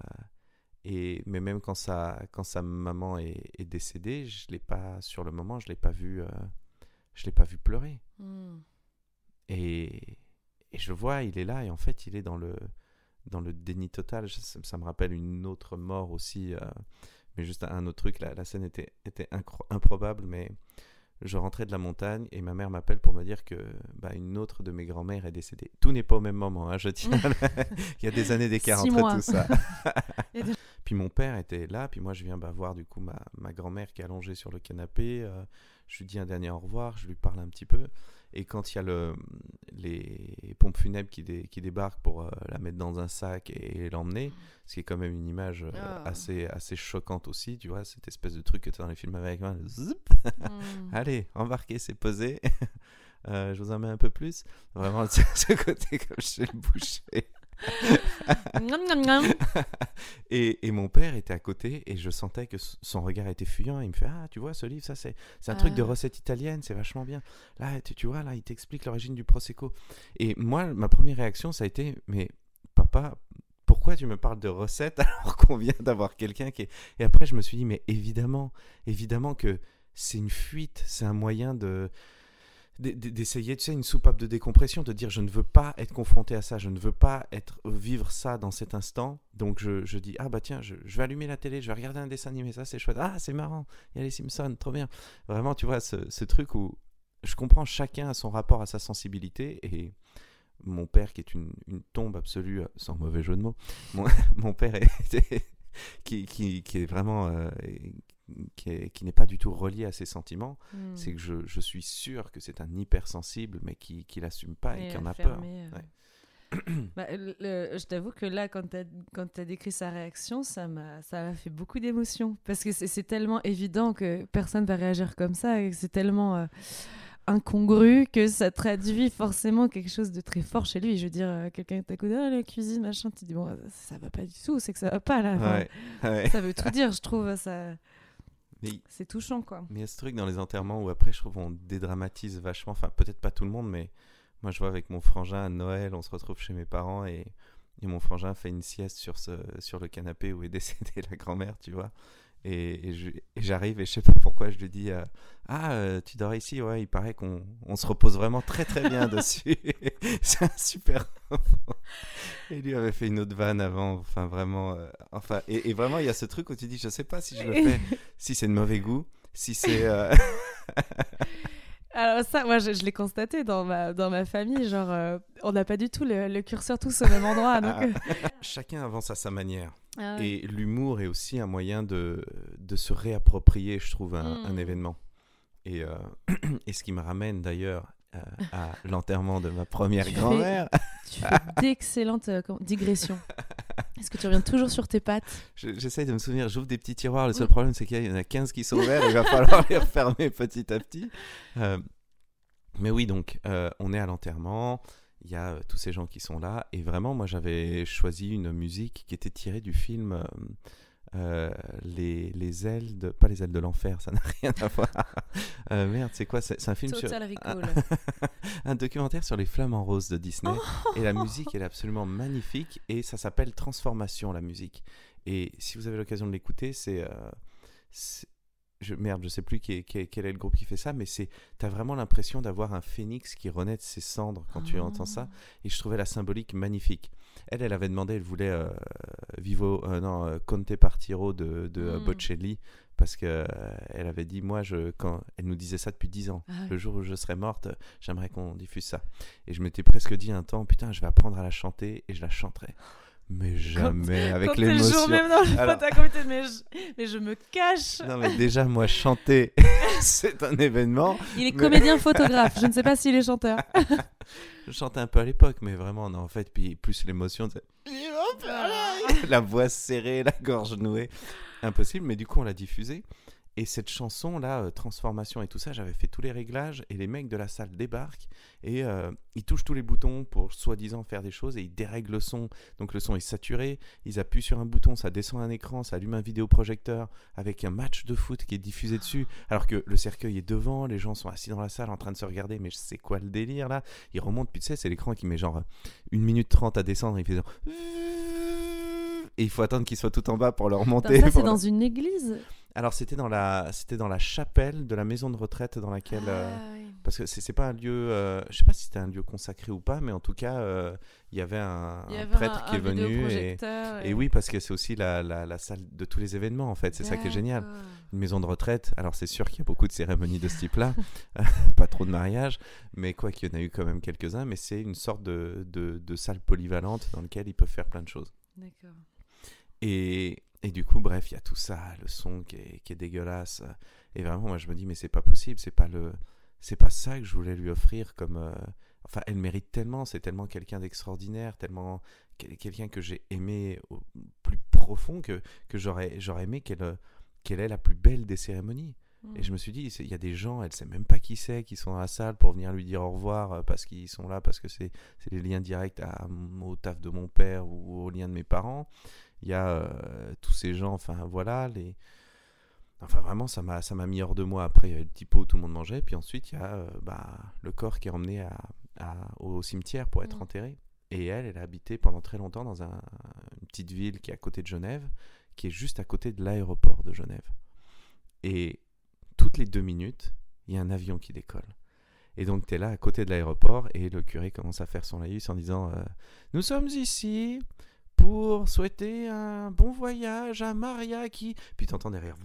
et, mais même quand sa, quand sa maman est, est décédée, je l'ai pas, sur le moment, je l'ai pas vu, euh, je l'ai pas vu pleurer. Hmm. Et, et je vois, il est là, et en fait, il est dans le, dans le déni total. Ça, ça me rappelle une autre mort aussi, euh, mais juste un autre truc. La, la scène était, était improbable, mais je rentrais de la montagne et ma mère m'appelle pour me dire que bah, une autre de mes grand-mères est décédée. Tout n'est pas au même moment, hein, je tiens. à [LAUGHS] [LAUGHS] il y a des années d'écart entre mois. tout ça. [LAUGHS] Puis mon père était là, puis moi je viens bah, voir du coup ma, ma grand-mère qui est allongée sur le canapé. euh, je lui dis un dernier au revoir, je lui parle un petit peu. Et quand il y a le, les pompes funèbres qui, dé- qui débarquent pour euh, la mettre dans un sac et, l'emmener, ce qui est quand même une image euh, Ah. assez, assez choquante aussi, tu vois, cette espèce de truc que tu as dans les films américains. Hmm. [LAUGHS] Allez, embarquez, c'est posé. [LAUGHS] Euh, je vous en mets un peu plus. Vraiment, [LAUGHS] ce côté comme chez le boucher. [LAUGHS] [LAUGHS] Et, et mon père était à côté et je sentais que son regard était fuyant. Il me fait Ah, tu vois, ce livre, ça, c'est c'est un truc de Ah. recette italienne, c'est vachement bien. Là, tu, tu vois, là, il t'explique l'origine du Prosecco. Et moi, ma première réaction, ça a été Mais papa, pourquoi tu me parles de recettes [LAUGHS] alors qu'on vient d'avoir quelqu'un qui est. Et après, je me suis dit Mais évidemment, évidemment que c'est une fuite, c'est un moyen de. D'essayer, tu sais, une soupape de décompression, de dire je ne veux pas être confronté à ça, je ne veux pas être vivre ça dans cet instant. Donc je, je dis ah bah tiens, je, vais allumer la télé, je vais regarder un dessin animé, ça c'est chouette. Ah c'est marrant, il y a les Simpsons, trop bien. Vraiment, tu vois, ce, ce, truc où je comprends chacun à son rapport à sa sensibilité et mon père qui est une, une tombe absolue, sans mauvais jeu de mots, mon, [LAUGHS] mon père est, [LAUGHS] qui, qui, qui, est vraiment euh, qui, n'est pas du tout relié à ses sentiments, hmm. c'est que je, je, suis sûr que c'est un hypersensible, mais qui ne l'assume pas et, qui en a peur. Euh. [CLEARS THROAT] [CLEARS THROAT] bah, je t'avoue que là, quand tu as, as, décrit sa réaction, ça m'a fait beaucoup d'émotions. Parce que c'est tellement évident que personne va réagir comme ça, et c'est tellement euh, incongru que ça traduit forcément quelque chose de très fort chez lui. Je veux dire, euh, quelqu'un t'écoute, ah, la cuisine, machin, tu dis, bon, ça va pas du tout, c'est que ça va pas là. Ça veut tout dire, je trouve. ça c'est touchant, quoi. Mais il y a ce truc dans les enterrements où après, je trouve on dédramatise vachement. Enfin, peut-être pas tout le monde, mais moi, je vois avec mon frangin à Noël, on se retrouve chez mes parents et, et mon frangin fait une sieste sur, ce, sur le canapé où est [LAUGHS] décédée la grand-mère, tu vois. Et, j'arrive et je sais pas pourquoi je lui dis euh, Ah, euh, tu dors ici Ouais, il paraît qu'on on se repose vraiment très très bien dessus. [LAUGHS] c'est un super. et lui avait fait une autre vanne avant. Enfin, vraiment. Euh, enfin, et, vraiment, il y a ce truc où tu dis Je sais pas si je le fais, [LAUGHS] si c'est de mauvais goût, si c'est. [LAUGHS] Alors ça, moi, je, l'ai constaté dans ma, dans ma famille. Genre, euh, on n'a pas du tout le, curseur tous au même endroit. Donc... Euh. [LAUGHS] Chacun avance à sa manière. Ah Et l'humour est aussi un moyen de, de se réapproprier, je trouve, un, hmm. événement. Et, euh, [CLEARS THROAT] et ce qui me ramène d'ailleurs à l'enterrement de ma première grand-mère. Tu fais d'excellentes digressions. [LAUGHS] Est-ce que tu reviens toujours sur tes pattes? J'essaye de me souvenir, j'ouvre des petits tiroirs, le seul problème c'est qu'il y en a 15 qui sont ouverts, il va falloir les refermer petit à petit. Euh, mais oui, donc euh, on est à l'enterrement, il y a euh, tous ces gens qui sont là, et vraiment moi j'avais choisi une musique qui était tirée du film euh, les, les, ailes de pas les ailes de l'enfer ça [LAUGHS] n'a rien à voir euh, merde c'est quoi? C'est un film sur un, [LAUGHS] un, documentaire sur les flammes en rose de Disney et la musique elle est absolument magnifique et ça s'appelle Transformation la musique et si vous avez l'occasion de l'écouter c'est euh, je, merde, je sais plus qui est, quel est le groupe qui fait ça, mais c'est, t'as vraiment l'impression d'avoir un phénix qui renaît de ses cendres quand tu entends ça. Ah. Et je trouvais la symbolique magnifique. Elle, elle avait demandé, elle voulait euh, Vivo, euh, non, euh, Conte Partiro de, de hmm. Bocelli parce que elle avait dit moi je quand elle nous disait ça depuis dix ans. Ah le jour où je serai morte j'aimerais qu'on diffuse ça. Et je m'étais presque dit un temps putain je vais apprendre à la chanter et je la chanterai mais jamais [LAUGHS] avec l'émotion. même dans le Alors... mais, je... mais je me cache. Non mais déjà moi chanter [LAUGHS] c'est un événement. Il est comédien photographe, je ne sais pas s'il est chanteur. [LAUGHS] je chantais un peu à l'époque mais vraiment non en fait puis plus l'émotion la voix serrée, la gorge nouée, impossible mais du coup on l'a diffusé et cette chanson-là, euh, Transformation et tout ça, j'avais fait tous les réglages et les mecs de la salle débarquent et euh, ils touchent tous les boutons pour soi-disant faire des choses et ils dérèglent le son. Donc le son est saturé, ils appuient sur un bouton, ça descend un écran, ça allume un vidéoprojecteur avec un match de foot qui est diffusé dessus alors que le cercueil est devant, les gens sont assis dans la salle en train de se regarder, mais c'est quoi le délire là? Ils remontent, puis tu sais, c'est l'écran qui met genre 1 minute 30 à descendre, il fait genre... Et il faut attendre qu'il soit tout en bas pour le remonter. ça, c'est dans une église alors c'était dans la c'était dans la chapelle de la maison de retraite dans laquelle euh, ah, parce que c'est pas un lieu euh, je sais pas si c'était un lieu consacré ou pas mais en tout cas euh, il y avait un, prêtre qui est venu et, et... oui parce que c'est aussi la, la, salle de tous les événements en fait. C'est ça qui est génial. Une maison de retraite alors c'est sûr qu'il y a beaucoup de cérémonies de ce type là [LAUGHS] pas trop de mariages mais quoi qu'il y en a eu quand même quelques uns mais c'est une sorte de, de, de salle polyvalente dans laquelle ils peuvent faire plein de choses. D'accord et et du coup, bref, il y a tout ça, le son qui est, qui est, dégueulasse. Et vraiment, moi, je me dis, mais c'est pas possible, c'est pas le, c'est pas ça que je voulais lui offrir comme. Euh, enfin, elle mérite tellement, c'est tellement quelqu'un d'extraordinaire, tellement quelqu'un que j'ai aimé au plus profond que, que j'aurais, j'aurais aimé qu'elle, qu'elle ait la plus belle des cérémonies. Et je mm. me suis dit, il y a des gens, elle sait même pas qui c'est, qui sont dans la salle pour venir lui dire au revoir euh, parce qu'ils sont là, parce que c'est, c'est les liens directs à, au taf de mon père ou au lien de mes parents il y a euh, tous ces gens, enfin voilà, les... Enfin vraiment, ça m'a, ça m'a mis hors de moi. Après, il y avait le petit pot où tout le monde mangeait. Puis ensuite, il y a euh, bah, le corps qui est emmené à, au cimetière pour être mm. enterré. Et elle, elle a habité pendant très longtemps dans un, une petite ville qui est à côté de Genève, qui est juste à côté de l'aéroport de Genève. Et toutes les deux minutes, il y a un avion qui décolle. Et donc, tu es là à côté de l'aéroport et le curé commence à faire son laïus en disant euh, Nous sommes ici pour souhaiter un bon voyage à Maria qui. Puis t'entends derrière.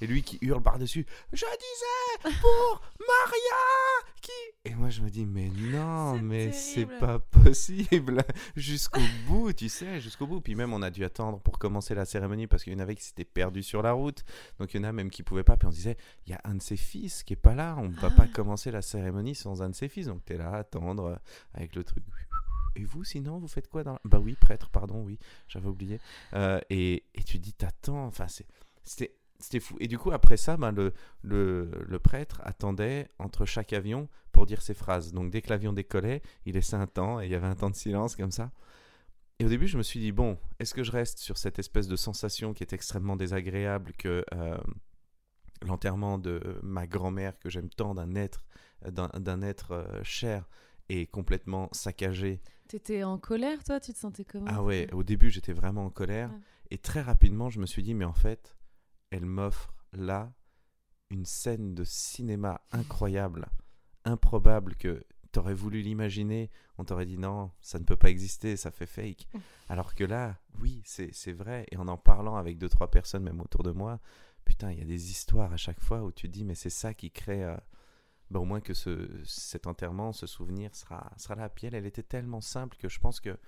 Et lui qui hurle par-dessus Je disais pour Maria qui. Et moi je me dis Mais non, mais c'est pas possible [LAUGHS] Jusqu'au bout, tu sais, jusqu'au bout. Puis même on a dû attendre pour commencer la cérémonie parce qu'il y en avait qui s'étaient perdus sur la route. Donc il y en a même qui pouvaient pas. Puis on disait Il y a un de ses fils qui est pas là, on ne va pas commencer la cérémonie sans un de ses fils. Donc t'es là à attendre euh, avec le truc. Et vous, sinon, vous faites quoi dans la- Bah oui, prêtre, pardon, oui, j'avais oublié. Euh, et, et tu dis, t'attends, enfin, c'est- c'était c'était fou. Et du coup, après ça, ben, le, le, le prêtre attendait entre chaque avion pour dire ses phrases. Donc dès que l'avion décollait, il laissait un temps et il y avait un temps de silence comme ça. Et au début, je me suis dit, bon, est-ce que je reste sur cette espèce de sensation qui est extrêmement désagréable que euh, l'enterrement de ma grand-mère, que j'aime tant, d'un être, d'un être euh, cher, est complètement saccagé? T'étais en colère, toi? Tu te sentais comment? Ah ouais, au début j'étais vraiment en colère Ouais. et très rapidement je me suis dit mais en fait elle m'offre là une scène de cinéma incroyable, improbable que t'aurais voulu l'imaginer, on t'aurait dit non, ça ne peut pas exister, ça fait fake. [LAUGHS] Alors que là, oui, c'est vrai et en en parlant avec deux trois personnes même autour de moi, putain, il y a des histoires à chaque fois où tu te dis mais c'est ça qui crée euh, bah, au moins que ce, cet enterrement, ce souvenir sera, sera là. Puis elle, elle était tellement simple que je pense que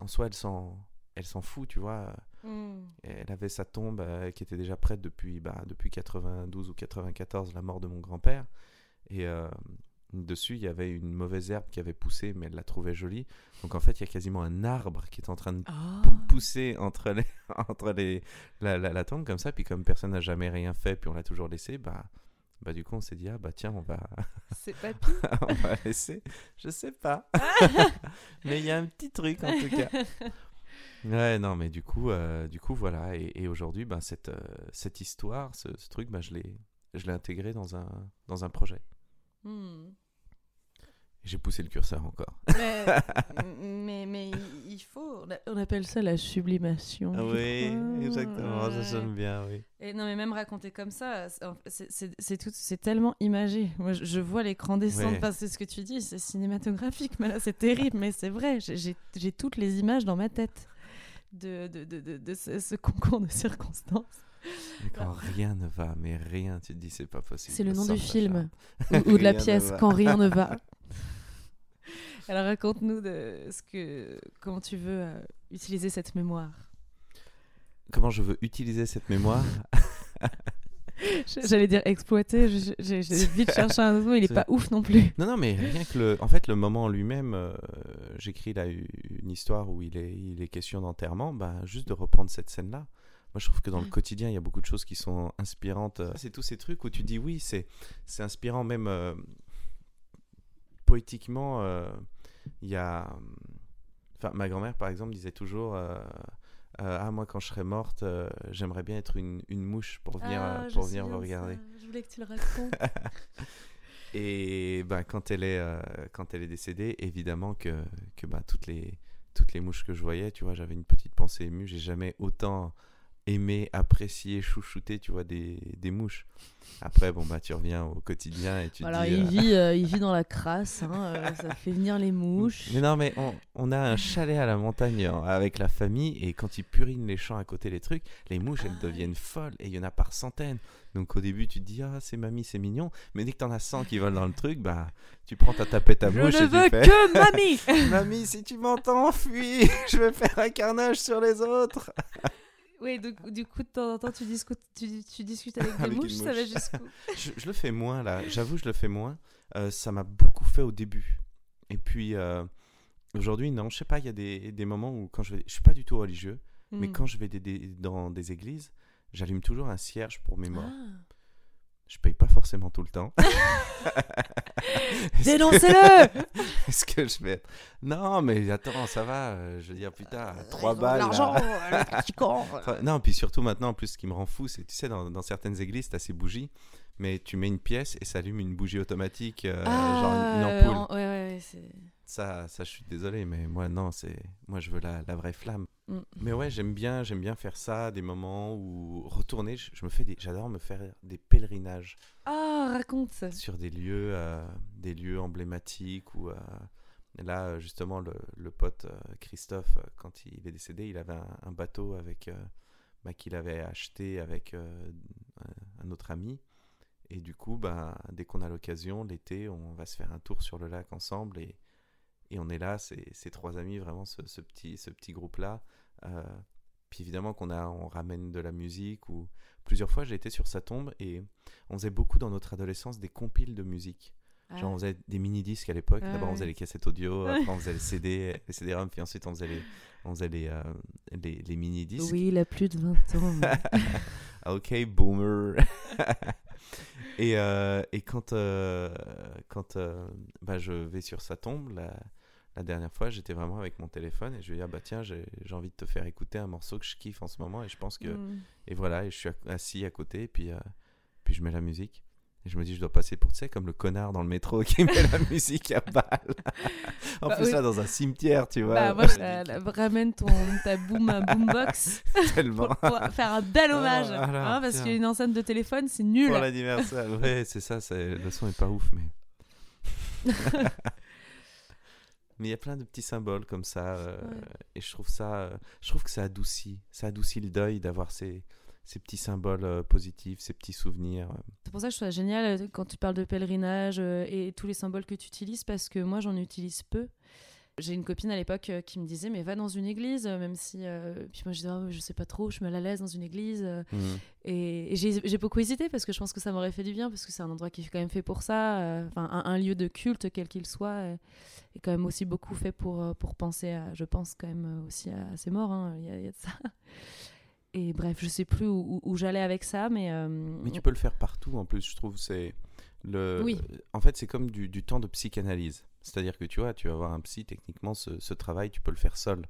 en soi, elle s'en, elle s'en fout, tu vois. Hmm. Elle avait sa tombe euh, qui était déjà prête depuis, bah, depuis 92 ou 94, la mort de mon grand-père. Et euh, dessus, il y avait une mauvaise herbe qui avait poussé, mais elle la trouvait jolie. Donc en fait, il y a quasiment un arbre qui est en train de Ah. pou- pousser entre les, [LAUGHS] entre les, la, la, la tombe comme ça. Puis comme personne n'a jamais rien fait, puis on l'a toujours laissé, bah, bah du coup, on s'est dit, ah bah tiens, on va, [LAUGHS] C'est papy. [LAUGHS] on va laisser. Je sais pas. mais il y a un petit truc en tout cas. Ouais, non, mais du coup, euh, du coup voilà. Et, et aujourd'hui, ben, cette, euh, cette histoire, ce, ce truc, ben, je l'ai je l'ai intégré dans un, dans un projet. Hmm. J'ai poussé le curseur encore. Mais, [LAUGHS] mais, mais il faut. on appelle ça la sublimation. je crois. Ouais. bien, oui. Et non, mais même raconter comme ça, c'est- tout, c'est tellement imagé. Moi, je, vois l'écran descendre. Ouais. C'est ce que tu dis, c'est cinématographique. Mais là, c'est terrible, mais c'est vrai. J'ai toutes les images dans ma tête de, de, de, de, ce, ce concours de circonstances. Mais quand rien ne va, mais rien, tu te dis, c'est pas possible. C'est le nom du film ou, ou de la pièce quand rien ne va. [LAUGHS] Alors raconte-nous de ce que comment tu veux euh, utiliser cette mémoire. Comment je veux utiliser cette mémoire? [LAUGHS] J'allais dire exploiter, j'ai vite cherché un autre mot, il est C'est- pas ouf non plus. Non, non, mais rien que le. En fait, le moment en lui-même, euh, j'écris là une histoire où il est, il est question d'enterrement, bah, juste de reprendre cette scène-là. Moi, je trouve que dans le quotidien, il y a beaucoup de choses qui sont inspirantes. Euh, C'est tous ces trucs où tu dis oui, c'est inspirant, même euh, poétiquement. euh, Il y a. Enfin, ma grand-mère, par exemple, disait toujours. Euh, ah, moi, quand je serai morte, euh, j'aimerais bien être une, une mouche pour venir, Ah, euh, pour me venir me regarder. ça. Je voulais que tu le racontes. [LAUGHS] Et ben, quand, elle est, quand elle est décédée, évidemment que, que bah, toutes, les, toutes les mouches que je voyais, tu vois, j'avais une petite pensée émue. J'ai jamais autant aimé, apprécié, chouchouté, tu vois, des, des mouches. Après, bon, bah, tu reviens au quotidien et tu te Alors dis... il euh, vit, euh, il [LAUGHS] vit dans la crasse, hein, euh, ça fait venir les mouches. Mais non, mais on, on a un chalet à la montagne euh, avec la famille et quand ils purinent les champs à côté les trucs, les mouches elles Ah. deviennent folles et il y en a par centaines. Donc au début tu te dis ah c'est mamie c'est mignon, mais dès que t'en as 100 qui volent dans le truc, bah tu prends ta tapette à Je mouche ne et tu veux fais que mamie. [LAUGHS] mamie si tu m'entends fuis, [LAUGHS] je vais faire un carnage sur les autres. Oui, donc du coup de temps en temps tu discutes, tu, tu discutes avec [LAUGHS] des Avec mouches, ça va mouche. jusqu'où [LAUGHS] je, je le fais moins là, j'avoue je le fais moins. Euh, ça m'a beaucoup fait au début. Et puis euh, aujourd'hui non, je sais pas, il y a des, des moments où quand je vais, je suis pas du tout religieux. Mais Hmm. quand je vais des- des- dans des églises, j'allume toujours un cierge pour mes morts. Ah. Je paye pas forcément tout le temps. [LAUGHS] Dénoncez-le [LAUGHS] Est-ce que je vais être... Non, mais attends, ça va. euh, Je veux dire, putain, 3 ont de balles. là. L'argent, euh, [LAUGHS] con. Enfin, Non, puis surtout maintenant, en plus, ce qui me rend fou, c'est, tu sais, dans, dans certaines églises, t'as ces bougies, mais tu mets une pièce et ça allume une bougie automatique, euh, genre une, une Ah, ampoule. en- ouais, ouais, ouais, Ça, ça, je suis désolé, mais moi, non, c'est... Moi, je veux la, la vraie flamme. Mm. Mais ouais, j'aime bien, j'aime bien faire ça, des moments où retourner. Je, je me fais des, j'adore me faire des pèlerinages Ah, raconte. sur des lieux, euh, des lieux emblématiques ou là euh, justement le, le pote euh, Christophe, quand il est décédé, il avait un, un bateau avec bah, qu'il avait acheté avec un, un autre ami. Et du coup, bah, dès qu'on a l'occasion, l'été, on va se faire un tour sur le lac ensemble et, et on est là, ces trois amis, vraiment ce, ce petit, ce petit groupe-là. Euh, puis évidemment qu'on a, on ramène de la musique ou plusieurs fois j'ai été sur sa tombe et on faisait beaucoup dans notre adolescence des compiles de musique. Genre on faisait des mini-disques à l'époque, Ah d'abord on faisait les cassettes audio, [LAUGHS] après on faisait les CD, les CD-ROM, puis ensuite on faisait les, on faisait les, euh, les, les mini-disques. Oui, il a plus de 20 ans. Ah, [LAUGHS] ok, boomer. [LAUGHS] et, euh, et quand, quand bah, je vais sur sa tombe, la, la dernière fois, j'étais vraiment avec mon téléphone et je lui ai dit, ah, bah tiens, j'ai envie de te faire écouter un morceau que je kiffe en ce moment et je pense que... Mm. Et voilà, et je suis assis à côté et puis, euh, puis je mets la musique. Et je me dis, je dois passer pour, tu sais, comme le connard dans le métro [LAUGHS] qui met la musique à balle. [LAUGHS] en Bah plus, oui. là, dans un cimetière, tu vois. Bah, moi, je- euh, ramène ton, ta boom, boombox [LAUGHS] Tellement. pour, pour faire un bel Ah, hommage. hein, parce qu'une enceinte de téléphone, c'est nul. Pour l'anniversaire. Ouais, c'est ça, le son est pas ouf, mais. Mais il y a plein de petits symboles comme ça. euh, Ouais. Et je trouve ça. euh, je trouve que ça adoucit. Ça adoucit le deuil d'avoir ces, ces petits symboles euh, positifs, ces petits souvenirs. C'est pour ça que je trouve ça génial quand tu parles de pèlerinage et tous les symboles que tu utilises parce que moi j'en utilise peu. J'ai une copine à l'époque euh, qui me disait mais va dans une église euh, même si euh, puis moi je disais Ah, je sais pas trop je mal à l'aise dans une église Mhm. et, et j'ai beaucoup hésité parce que je pense que ça m'aurait fait du bien parce que c'est un endroit qui est quand même fait pour ça enfin un, un lieu de culte quel qu'il soit est quand même aussi beaucoup fait pour pour penser à je pense quand même aussi à, ses morts hein, il y, a- il y a de ça et bref je sais plus où, où- où j'allais avec ça mais euh, Mais tu peux le faire partout en plus, je trouve. C'est le. Oui. En fait, c'est comme du, du temps de psychanalyse. C'est-à-dire que tu vois, tu vas voir un psy, techniquement, ce, ce travail, tu peux le faire seul.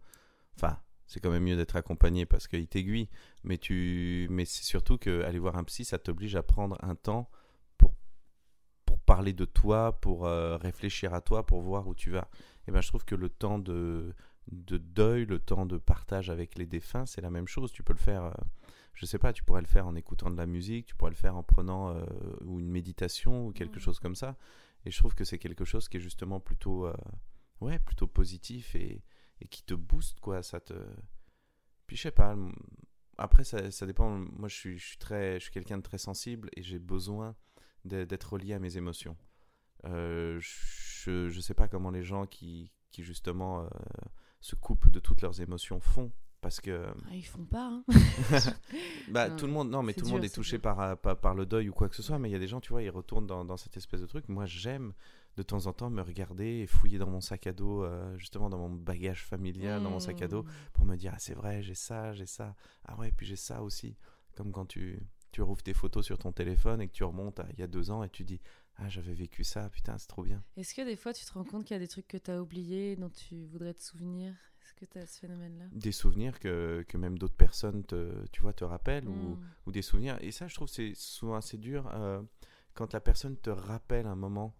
Enfin, c'est quand même mieux d'être accompagné parce qu'il t'aiguille. Mais, tu... mais c'est surtout que aller voir un psy, ça t'oblige à prendre un temps pour, pour parler de toi, pour euh, réfléchir à toi, pour voir où tu vas. Et ben, je trouve que le temps de, de deuil, le temps de partage avec les défunts, c'est la même chose. Tu peux le faire. euh, je sais pas, tu pourrais le faire en écoutant de la musique, tu pourrais le faire en prenant euh, ou une méditation ou quelque chose comme ça. Et je trouve que c'est quelque chose qui est justement plutôt, euh, ouais, plutôt positif et, qui te booste, quoi. Ça te. Puis je sais pas. Après, ça, ça dépend. Moi, je suis, je suis quelqu'un de très sensible et j'ai besoin d'être relié à mes émotions. Euh, je, je sais pas comment les gens qui, qui justement euh, se coupent de toutes leurs émotions font parce que Ah, ils font pas hein. [LAUGHS] bah, Non, tout le monde, non, mais tout le monde est touché dur. par, euh, par, par le deuil ou quoi que ce soit, mais il y a des gens, tu vois, ils retournent dans, dans cette espèce de truc. Moi, j'aime de temps en temps me regarder et fouiller dans mon sac à dos, euh, justement dans mon bagage familial, dans mon sac à dos, Mmh. pour me dire, ah, c'est vrai, j'ai ça, j'ai ça. Ah ouais, puis j'ai ça aussi. Comme quand tu, tu rouvres tes photos sur ton téléphone et que tu remontes à il y a deux ans et tu dis, ah, j'avais vécu ça, putain, c'est trop bien. Est-ce que des fois tu te rends compte qu'il y a des trucs que tu as oubliés dont tu voudrais te souvenir que tu as ce phénomène-là Des souvenirs que, que même d'autres personnes, te, tu vois, te rappellent ou, Mm. ou des souvenirs. Et ça, je trouve, c'est souvent assez dur euh, quand la personne te rappelle un moment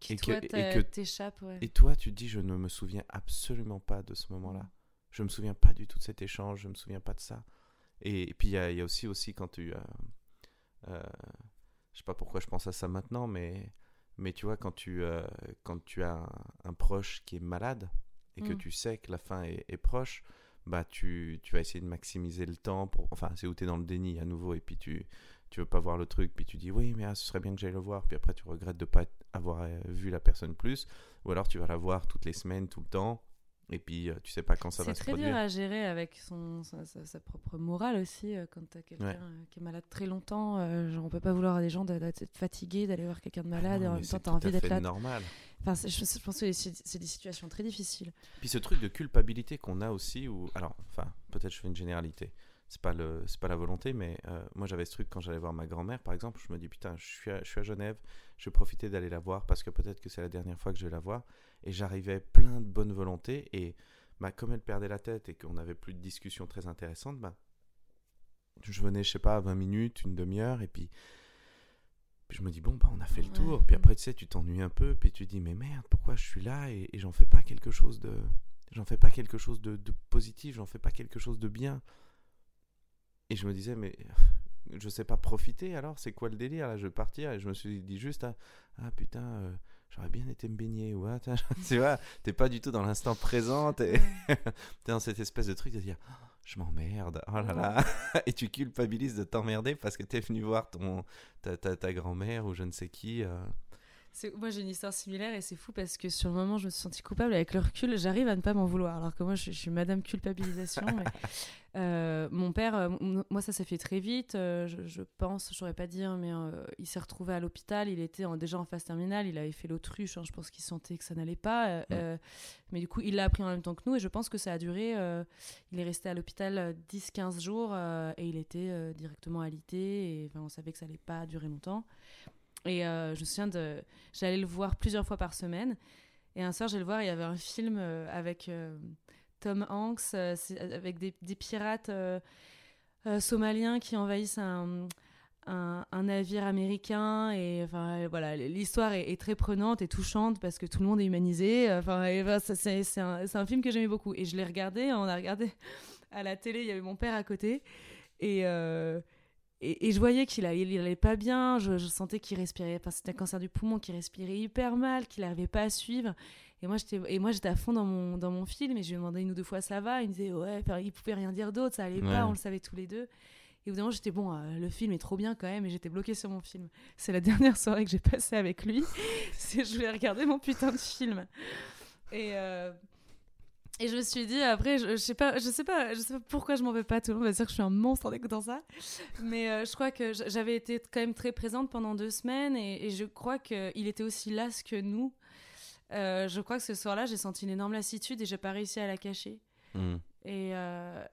Qui et que- toi et t'a- que- t'échappe, ouais. Et toi, tu te dis, je ne me souviens absolument pas de ce moment-là. Je me souviens pas du tout de cet échange, je me souviens pas de ça. Et, et puis, il y a, il y a aussi, aussi quand tu... Euh, euh, je sais pas pourquoi je pense à ça maintenant, mais, mais tu vois, quand tu, euh, quand tu as un, un proche qui est malade et que Mm. tu sais que la fin est, est proche, bah tu, tu vas essayer de maximiser le temps. Pour, enfin, c'est où tu es dans le déni à nouveau et puis tu, tu veux pas voir le truc, puis tu dis oui, mais ah, ce serait bien que j'aille le voir, puis après tu regrettes de pas être- avoir euh, vu la personne plus, ou alors tu vas la voir toutes les semaines, tout le temps, et puis euh, tu sais pas quand ça C'est va se très dur produire. à gérer avec son, sa, sa- sa propre morale aussi euh, quand tu as quelqu'un Ouais. euh, qui est malade très longtemps. euh, genre, on peut pas vouloir à des gens d'être fatigués, d'aller voir quelqu'un de Ah malade non, et en même c'est temps tu as envie d'être là. normal. Enfin, c'est- je, je pense que c'est c'est des situations très difficiles. Puis ce truc de culpabilité qu'on a aussi, ou alors, enfin, peut-être je fais une généralité. C'est pas le, c'est pas la volonté, mais euh, moi j'avais ce truc quand j'allais voir ma grand-mère, par exemple, je me dis putain, je suis à, je suis à Genève, je vais profiter d'aller la voir parce que peut-être que c'est la dernière fois que je vais la voir, et j'arrivais plein de bonne volonté, et bah, comme elle perdait la tête et qu'on n'avait plus de discussions très intéressantes, bah, je venais, je sais pas, 20 minutes, une demi-heure, et puis, puis je me dis bon, bah on a fait le Ouais. tour, puis après tu sais, tu t'ennuies un peu, puis tu dis mais merde, pourquoi je suis là et, et j'en fais pas quelque chose de j'en fais pas quelque chose de, de positif, j'en fais pas quelque chose de bien. Et je me disais, mais je sais pas profiter alors, c'est quoi le délire là? Je vais partir et je me suis dit juste, ah, ah putain, euh, j'aurais bien été me baigner ou ah, [LAUGHS] tu vois, t'es pas du tout dans l'instant présent, t'es [LAUGHS] dans cette espèce de truc de dire, oh, je m'emmerde, oh là là, [LAUGHS] et tu culpabilises de t'emmerder parce que t'es venu voir ton, ta, ta, ta grand-mère ou je ne sais qui. Euh, moi, j'ai une histoire similaire et c'est fou parce que sur le moment, je me suis sentie coupable. Avec le recul, j'arrive à ne pas m'en vouloir. Alors que moi, je, suis madame culpabilisation. [LAUGHS] Euh, mon père, euh, moi, ça s'est fait très vite. Euh, je, pense, je saurais pas dire, mais il s'est retrouvé à l'hôpital. Il était déjà en phase terminale. Il avait fait l'autruche. Hein, je pense qu'il sentait que ça n'allait pas. mais du coup, il l'a appris en même temps que nous. Et je pense que ça a duré. il est resté à l'hôpital 10-15 jours et il était directement alité. Et on savait que ça allait pas durer longtemps. Et euh, je me souviens de. J'allais le voir plusieurs fois par semaine. Et un soir, j'allais le voir, il y avait un film euh, avec euh, Tom Hanks, avec des, pirates somaliens qui envahissent un, navire américain. Et enfin, voilà, l'histoire est, très prenante et touchante parce que tout le monde est humanisé. Enfin, c'est un, film que j'aimais beaucoup. Et je l'ai regardé, on a regardé à la télé, il y avait mon père à côté. Et et, je voyais qu'il allait, il allait pas bien, je, sentais qu'il respirait, enfin, c'était un cancer du poumon, qu'il respirait hyper mal, qu'il n'arrivait pas à suivre. Et moi, j'étais, et moi, j'étais à fond dans mon, dans mon film, et je lui ai demandé une ou deux fois ça va? Il me disait, ouais, il pouvait rien dire d'autre, ça allait pas, on le savait tous les deux. Et évidemment, j'étais, bon, euh, le film est trop bien quand même, et j'étais bloquée sur mon film. C'est la [LAUGHS] dernière soirée que j'ai passée avec lui, c'est je voulais regarder mon putain de film. Et, euh, et je me suis dit après, je, je, sais pas, je sais pas, je sais pas pourquoi je m'en vais pas. Tout le monde va dire que je suis un monstre en écoutant ça, mais euh, je crois que j'avais été quand même très présente pendant deux semaines et, je crois qu'il était aussi las que nous. Euh, je crois que ce soir-là, j'ai senti une énorme lassitude et j'ai pas réussi à la cacher. Mmh. Et, euh,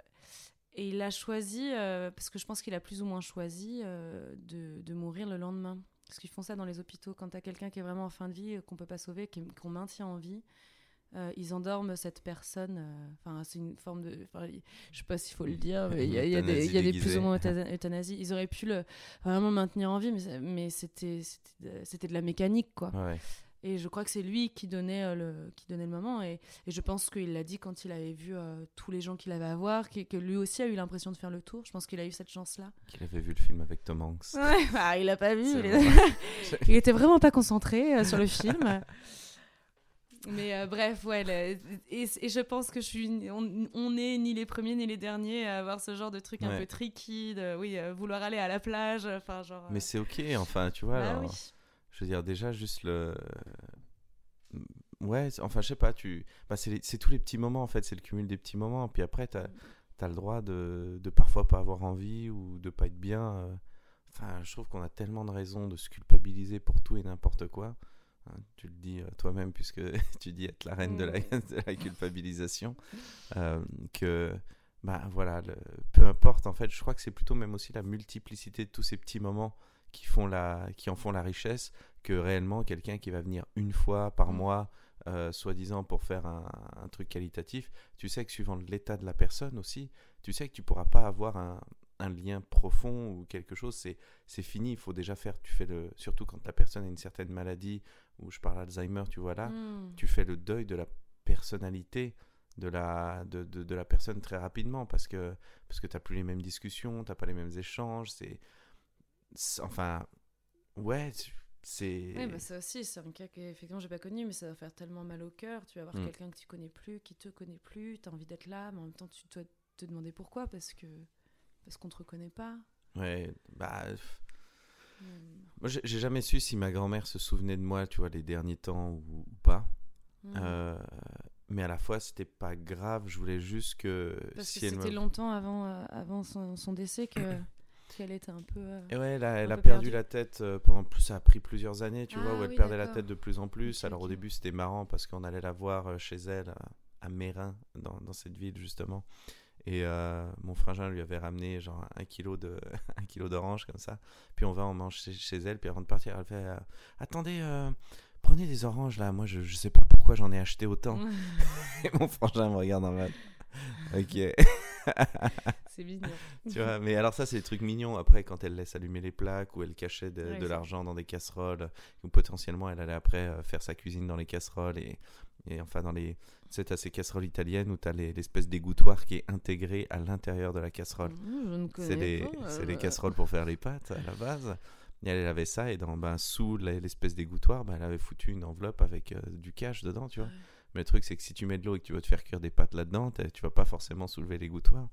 et il a choisi, parce que je pense qu'il a plus ou moins choisi de, de, mourir le lendemain. Parce qu'ils font ça dans les hôpitaux quand tu as quelqu'un qui est vraiment en fin de vie, qu'on peut pas sauver, qu'on maintient en vie. Euh, ils endorment cette personne. Euh, enfin, c'est une forme de. Je sais pas s'il faut le dire, mais il y, a des, y a des plus ou moins euthanasie. Ils auraient pu le vraiment maintenir en vie, mais, mais c'était de la mécanique, quoi. Et je crois que c'est lui qui donnait, euh, le, qui donnait le moment. Et, et je pense qu'il l'a dit quand il avait vu tous les gens qu'il avait à voir, que, que lui aussi a eu l'impression de faire le tour. Je pense qu'il a eu cette chance-là. Qu'il avait vu le film avec Tom Hanks. Ouais, bah, il a pas vu. Il, [LAUGHS] il, était vraiment pas concentré sur le film. [LAUGHS] Mais euh, bref, ouais. Et, je pense que je suis, on n'est ni les premiers ni les derniers à avoir ce genre de truc un peu tricky, de oui, euh, vouloir aller à la plage. Enfin, genre. Mais c'est ok, enfin, tu vois. Bah je veux dire, déjà, juste le. Ouais, enfin, je sais pas, tu. Bah, c'est tous les petits moments, en fait, c'est le cumul des petits moments. Puis après, tu as, le droit de, de parfois pas avoir envie ou de pas être bien. Euh. Enfin, je trouve qu'on a tellement de raisons de se culpabiliser pour tout et n'importe quoi. Hein, tu le dis euh, toi-même puisque [LAUGHS] tu dis être la reine de, la, [LAUGHS] la, culpabilisation, euh, que bah voilà, peu importe en fait, je crois que c'est plutôt même aussi la multiplicité de tous ces petits moments qui font la, qui en font la richesse que réellement quelqu'un qui va venir une fois par mm. mois, euh, soi-disant pour faire un, un, truc qualitatif, tu sais que suivant l'état de la personne aussi, tu sais que tu pourras pas avoir un, un lien profond ou quelque chose, c'est, fini. Il faut déjà faire, tu fais le, surtout quand la personne a une certaine maladie, ou je parle Alzheimer, tu vois là, hmm. tu fais le deuil de la personnalité de la, de, de, la personne très rapidement parce que, parce que tu n'as plus les mêmes discussions, tu n'as pas les mêmes échanges. C'est, enfin, ouais, c'est. Oui, bah ça aussi, c'est un cas que effectivement j'ai pas connu, mais ça va faire tellement mal au cœur. Tu vas avoir hmm. quelqu'un que tu connais plus, qui te connaît plus, tu as envie d'être là, mais en même temps tu dois te demander pourquoi parce que parce qu'on te reconnaît pas. Ouais, bah. Hmm. Moi, j'ai jamais su si ma grand-mère se souvenait de moi, tu vois, les derniers temps ou, pas. Hmm. Euh, mais à la fois, c'était pas grave. Je voulais juste que. Parce que c'était longtemps avant, euh, avant son, décès que. [COUGHS] qu'elle était un peu. Euh, et ouais, elle a, elle a perdu la tête pendant plus. Ça a pris plusieurs années, tu vois, où ah elle perdait la tête de plus en plus. Alors au début, c'était marrant parce qu'on allait la voir chez elle, à, Mérin, dans, dans, cette ville, justement. Et euh, mon frangin lui avait ramené genre un kilo de [LAUGHS] un kilo d'orange comme ça. Puis on va, on mange chez, elle. Puis avant de partir, elle fait euh, Attendez, euh, prenez des oranges là. Moi, je, je sais pas pourquoi j'en ai acheté autant. [LAUGHS] et mon frangin me regarde en mode Ok. [LAUGHS] c'est mignon. tu vois, mais alors ça, c'est des trucs mignons. Après, quand elle laisse allumer les plaques ou elle cachait de, de l'argent dans des casseroles, ou potentiellement elle allait après faire sa cuisine dans les casseroles et Et enfin, dans les. Tu sais, t'as ces casseroles italiennes où t'as les- l'espèce d'égouttoir qui est intégré à l'intérieur de la casserole. Mmh, C'est les, euh, les casseroles pour faire les pâtes à la base. Et elle, avait ça, et dans, ben, sous l'espèce d'égouttoir, ben, elle avait foutu une enveloppe avec euh, du cash dedans, tu vois. Ouais. Mais le truc, c'est que si tu mets de l'eau et que tu veux te faire cuire des pâtes là-dedans, tu vas pas forcément soulever l'égouttoir.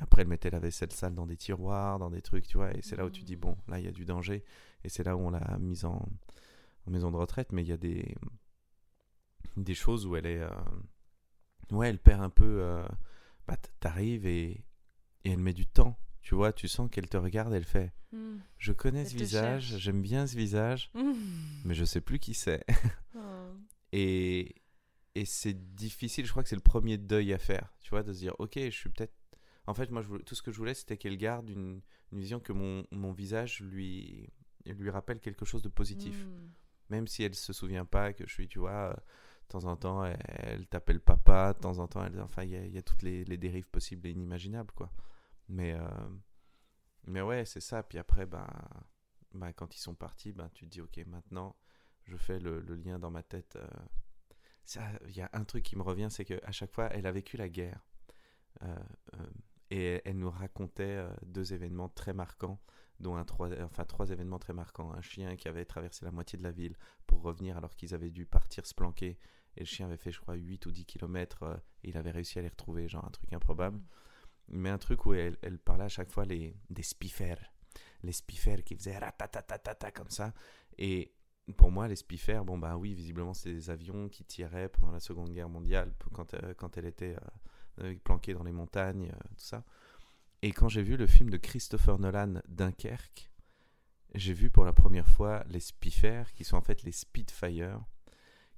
Après, elle mettait la vaisselle sale dans des tiroirs, dans des trucs, tu vois. Et c'est là où tu dis, Mm. bon, là, il y a du danger. Et c'est là où on l'a mise en, en maison de retraite. Mais il y a des, des choses où elle est. euh, Ouais, elle perd un peu. euh, Bah, t'arrives et, et elle met du temps. Tu vois, tu sens qu'elle te regarde, elle fait Mmh. Je connais Elle ce visage, j'aime bien ce visage, [LAUGHS] Mmh. mais je sais plus qui c'est. Oh. [LAUGHS] Et, et c'est difficile, je crois que c'est le premier deuil à faire, tu vois, de se dire, ok, je suis peut-être... En fait, moi, je voulais- tout ce que je voulais, c'était qu'elle garde une, une vision que mon, mon visage lui, lui rappelle quelque chose de positif. Mmh. Même si elle se souvient pas que je suis, tu vois, de temps en temps, elle, elle t'appelle papa, de temps en temps, elle, enfin, il y a, toutes les, dérives possibles et inimaginables, quoi. Mais, euh, mais ouais, c'est ça. Puis après, ben, ben, quand ils sont partis, ben, tu te dis, ok, maintenant, je fais le, lien dans ma tête. euh. Il y a un truc qui me revient, c'est qu'à chaque fois, elle a vécu la guerre. Euh, et elle, nous racontait deux événements très marquants, dont un trois, enfin trois événements très marquants. Un chien qui avait traversé la moitié de la ville pour revenir alors qu'ils avaient dû partir se planquer. Et le chien avait fait, je crois, 8 ou 10 kilomètres euh, et il avait réussi à les retrouver, genre un truc improbable. Mais un truc où elle, elle parlait à chaque fois les, des spiffers. Les spiffers qui faisaient ratatatatata comme ça. Et pour moi, les spiffers, bon bah oui, visiblement, c'est des avions qui tiraient pendant la Seconde Guerre mondiale, quand, euh, quand elle était euh, planquée dans les montagnes, tout ça. Et quand j'ai vu le film de Christopher Nolan, Dunkerque, j'ai vu pour la première fois les spiffers, qui sont en fait les Spitfire,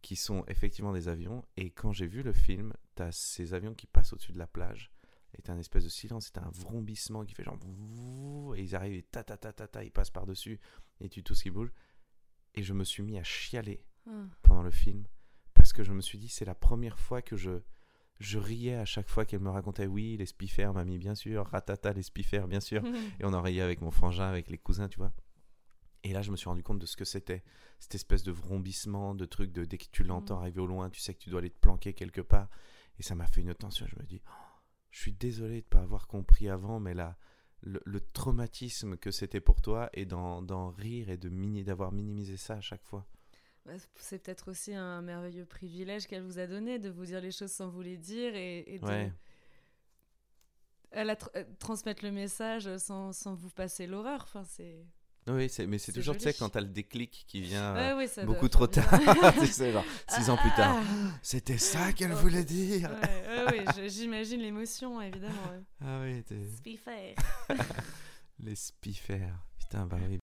qui sont effectivement des avions. Et quand j'ai vu le film, t'as ces avions qui passent au-dessus de la plage. Et t'as un espèce de silence, t'as un vrombissement qui fait genre... Et ils arrivent et ta ta ta ta ta, ils passent par-dessus, et tu tout ce qui bouge. Et je me suis mis à chialer Ah. pendant le film, parce que je me suis dit, c'est la première fois que je... Je riais à chaque fois qu'elle me racontait, oui, les spiffers, mamie, bien sûr, ratata, les spiffers, bien sûr. [LAUGHS] Et on en riait avec mon frangin, avec les cousins, tu vois. Et là, je me suis rendu compte de ce que c'était. Cette espèce de vrombissement, de truc de dès que tu l'entends Mhm. arriver au loin, tu sais que tu dois aller te planquer quelque part. Et ça m'a fait une tension. Je me dis, oh, je suis désolé de ne pas avoir compris avant, mais là, le, le traumatisme que c'était pour toi et d'en rire et de mini, d'avoir minimisé ça à chaque fois. Bah, C'est peut-être aussi un merveilleux privilège qu'elle vous a donné de vous dire les choses sans vous les dire et, et de Ouais. elle a tr- euh, transmettre le message sans, sans vous passer l'horreur. Enfin, c'est. Oui, mais c'est toujours, tu sais, quand t'as le déclic qui vient euh, ouais, beaucoup trop tard. [LAUGHS] tu sais, genre, six ans plus tard. Ah, [GASPS] C'était ça qu'elle voulait dire. ouais, ouais, [LAUGHS] j'imagine l'émotion, évidemment. Ah oui, t'es- [LAUGHS] Spiffer. Les spiffers. Putain, bah oui.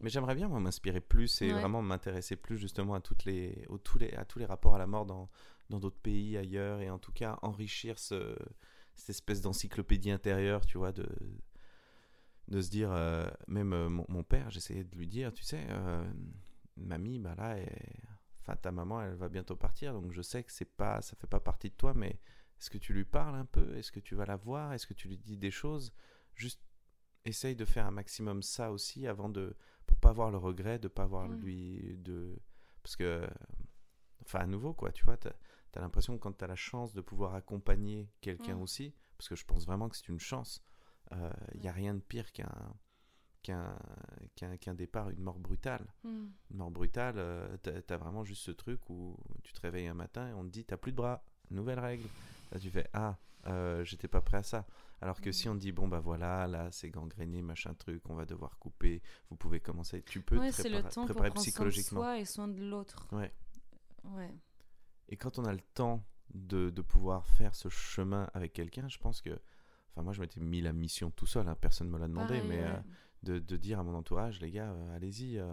Mais j'aimerais bien, moi, m'inspirer plus et vraiment m'intéresser plus justement à, toutes les, aux- tous les, à tous les rapports à la mort dans dans d'autres pays, ailleurs, et en tout cas enrichir ce, cette espèce d'encyclopédie intérieure, tu vois, de, de se dire, euh, même euh, mon, mon père, j'essayais de lui dire, tu sais, euh, mamie, bah là, enfin ta maman, elle va bientôt partir, donc je sais que c'est pas, ça fait pas partie de toi, mais est-ce que tu lui parles un peu? Est-ce que tu vas la voir? Est-ce que tu lui dis des choses? Juste essaye de faire un maximum ça aussi avant de pour pas avoir le regret de pas avoir lui de parce que enfin à nouveau quoi tu vois t'as as, l'impression que quand t'as la chance de pouvoir accompagner quelqu'un aussi parce que je pense vraiment que c'est une chance il y a rien de pire qu'un qu'un qu'un qu'un départ une mort brutale Hmm. une mort brutale euh, t'as t'as vraiment juste ce truc où tu te réveilles un matin et on te dit t'as plus de bras nouvelle règle là tu fais ah euh, j'étais pas prêt à ça alors que Mhm. si on te dit bon bah voilà là c'est gangréné machin truc on va devoir couper vous pouvez commencer tu peux Ouais, te c'est le préparer, temps pour préparer prendre soin de psychologiquement soi et soin de l'autre. Ouais. Ouais. et quand on a le temps de, de pouvoir faire ce chemin avec quelqu'un je pense que enfin moi je m'étais mis la mission tout seul hein, personne me l'a demandé Pareil, mais ouais. euh, de, de dire à mon entourage, les gars, euh, allez-y. euh,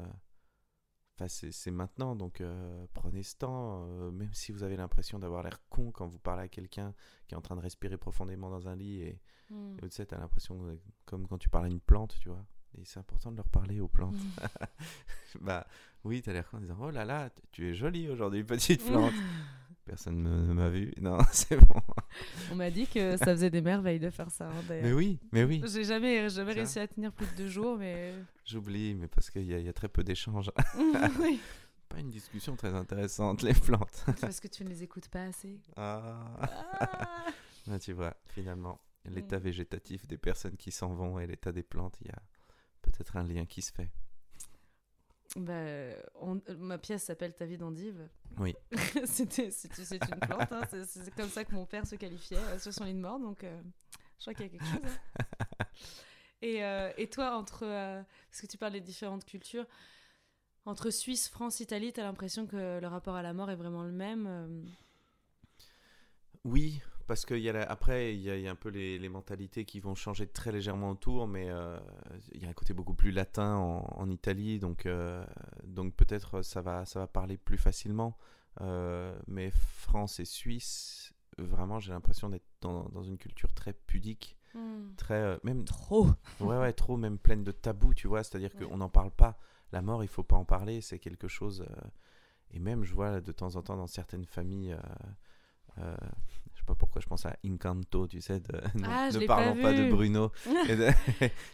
Enfin, c'est maintenant, donc prenez ce temps. même si vous avez l'impression d'avoir l'air con quand vous parlez à quelqu'un qui est en train de respirer profondément dans un lit et, Hmm. et tu sais, t'as l'impression comme quand tu parles à une plante, tu vois. Et c'est important de leur parler aux plantes. Hmm. [LAUGHS] bah oui, t'as l'air con en disant, oh là là, tu es jolie aujourd'hui, petite [LAUGHS] plante. Personne ne m'a vu. [LAUGHS] Non, [LAUGHS] c'est bon. On m'a dit que ça faisait des merveilles de faire ça. hein, Mais oui, mais oui. J'ai jamais, jamais réussi à tenir plus de deux jours, mais. [LAUGHS] J'oublie, mais parce qu'il y, y a très peu d'échanges. oui. pas une discussion très intéressante, les plantes. Parce que tu ne les écoutes pas assez. Ah. Ah. Ah, tu vois, finalement, l'état Mm. végétatif des personnes qui s'en vont et l'état des plantes, il y a peut-être un lien qui se fait. Bah, on- ma pièce s'appelle Ta vie d'endive. Oui. [LAUGHS] C'était, c'est, une plante. hein. C'est, comme ça que mon père se qualifiait euh, sur son lit de mort. Donc, euh, je crois qu'il y a quelque chose. hein. Et, euh, et toi, entre. parce que tu parles des différentes cultures. Entre Suisse, France, Italie, t'as l'impression que le rapport à la mort est vraiment le même Oui, parce que y a la- après, il y, a- il y a un peu les, les mentalités qui vont changer très légèrement autour, mais euh, il y a un côté beaucoup plus latin en, en Italie, donc, euh, donc peut-être ça va, ça va parler plus facilement. Euh, mais France et Suisse, vraiment, j'ai l'impression d'être dans, dans une culture très pudique, très euh, même Trop. [LAUGHS] ouais ouais trop même pleine de tabous, tu vois. C'est-à-dire Ouais. qu'on n'en parle pas. La mort, il faut pas en parler. C'est quelque chose. euh, et même, je vois de temps en temps dans certaines familles. euh, euh, sais pas pourquoi je pense à Incanto, tu sais, de, [LAUGHS] ne- Ah, ne pas parlons pas, de. Bruno [LAUGHS] et, de-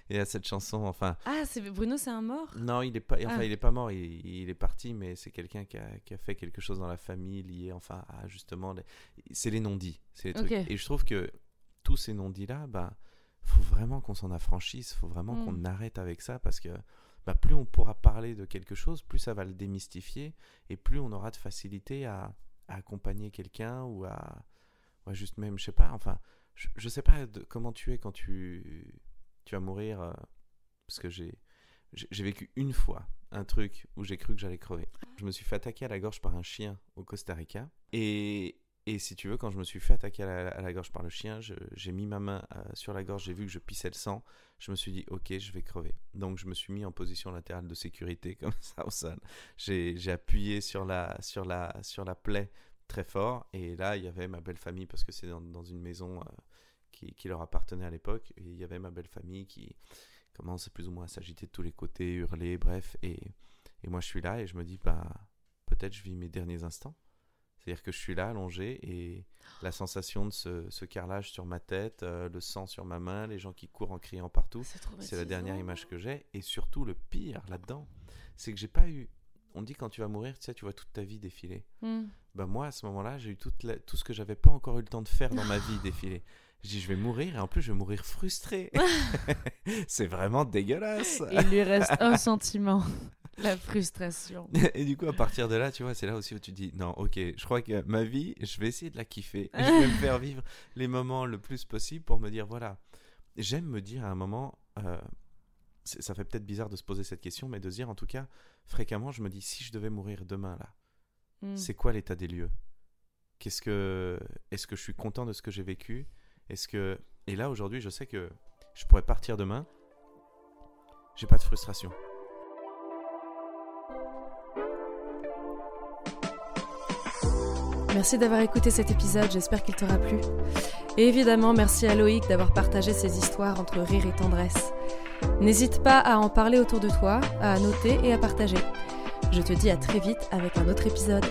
et à cette chanson. Enfin, Ah, c'est, Bruno, c'est un mort? Non, il est pas, enfin, Ah. il est pas mort, il, il est parti, mais c'est quelqu'un qui a, qui a fait quelque chose dans la famille lié, enfin, à justement, c'est les non-dits, c'est les trucs. Et je trouve que tous ces non-dits là, bah, faut vraiment qu'on s'en affranchisse, faut vraiment Mm. qu'on arrête avec ça parce que bah, plus on pourra parler de quelque chose, plus ça va le démystifier et plus on aura de facilité à, à accompagner quelqu'un ou à, ou à juste même, je sais pas, enfin, je, sais pas comment tu es quand tu, tu vas mourir, euh, parce que j'ai, vécu une fois un truc où j'ai cru que j'allais crever. Je me suis fait attaquer à la gorge par un chien au Costa Rica et et si tu veux, quand je me suis fait attaquer à la, gorge par le chien, j'ai mis ma main euh, sur la gorge, j'ai vu que je pissais le sang. Je me suis dit, ok, je vais crever. Donc je me suis mis en position latérale de sécurité, [LAUGHS] comme ça au sol. J'ai appuyé sur la, sur, la, sur la plaie très fort. Et là, il y avait ma belle famille, parce que c'est dans, dans une maison euh, qui, qui leur appartenait à l'époque. Et il y avait ma belle famille qui commence plus ou moins à s'agiter de tous les côtés, hurler, bref. Et, et moi, je suis là et je me dis, bah, peut-être je vis mes derniers instants. C'est-à-dire que je suis là, allongé, et la sensation de ce, ce carrelage sur ma tête, euh, le sang sur ma main, les gens qui courent en criant partout, C'est la dernière image que j'ai. Et surtout, le pire là-dedans, c'est que j'ai pas eu. On dit quand tu vas mourir, tu sais, tu vois toute ta vie défiler. Bah moi, à ce moment-là, j'ai eu toute la- tout ce que j'avais pas encore eu le temps de faire dans ma vie [LAUGHS] défiler. J'ai dit, je vais mourir, et en plus, je vais mourir frustré. [LAUGHS] c'est vraiment dégueulasse. Il lui reste un [LAUGHS] sentiment la frustration. Et du coup, à partir de là, tu vois, c'est là aussi où tu dis, non, ok, je crois que ma vie, je vais essayer de la kiffer. Je vais me faire vivre les moments le plus possible pour me dire, voilà, j'aime me dire à un moment, euh, ça fait peut-être bizarre de se poser cette question, mais de se dire, en tout cas, fréquemment, je me dis, si je devais mourir demain, là, Hmm. c'est quoi l'état des lieux? Qu'est-ce que, est-ce que je suis content de ce que j'ai vécu? Est-ce que, et là, aujourd'hui, je sais que je pourrais partir demain, j'ai pas de frustration. Merci d'avoir écouté cet épisode, j'espère qu'il t'aura plu. Et évidemment, merci à Loïc d'avoir partagé ses histoires entre rire et tendresse. N'hésite pas à en parler autour de toi, à noter et à partager. Je te dis à très vite avec un autre épisode.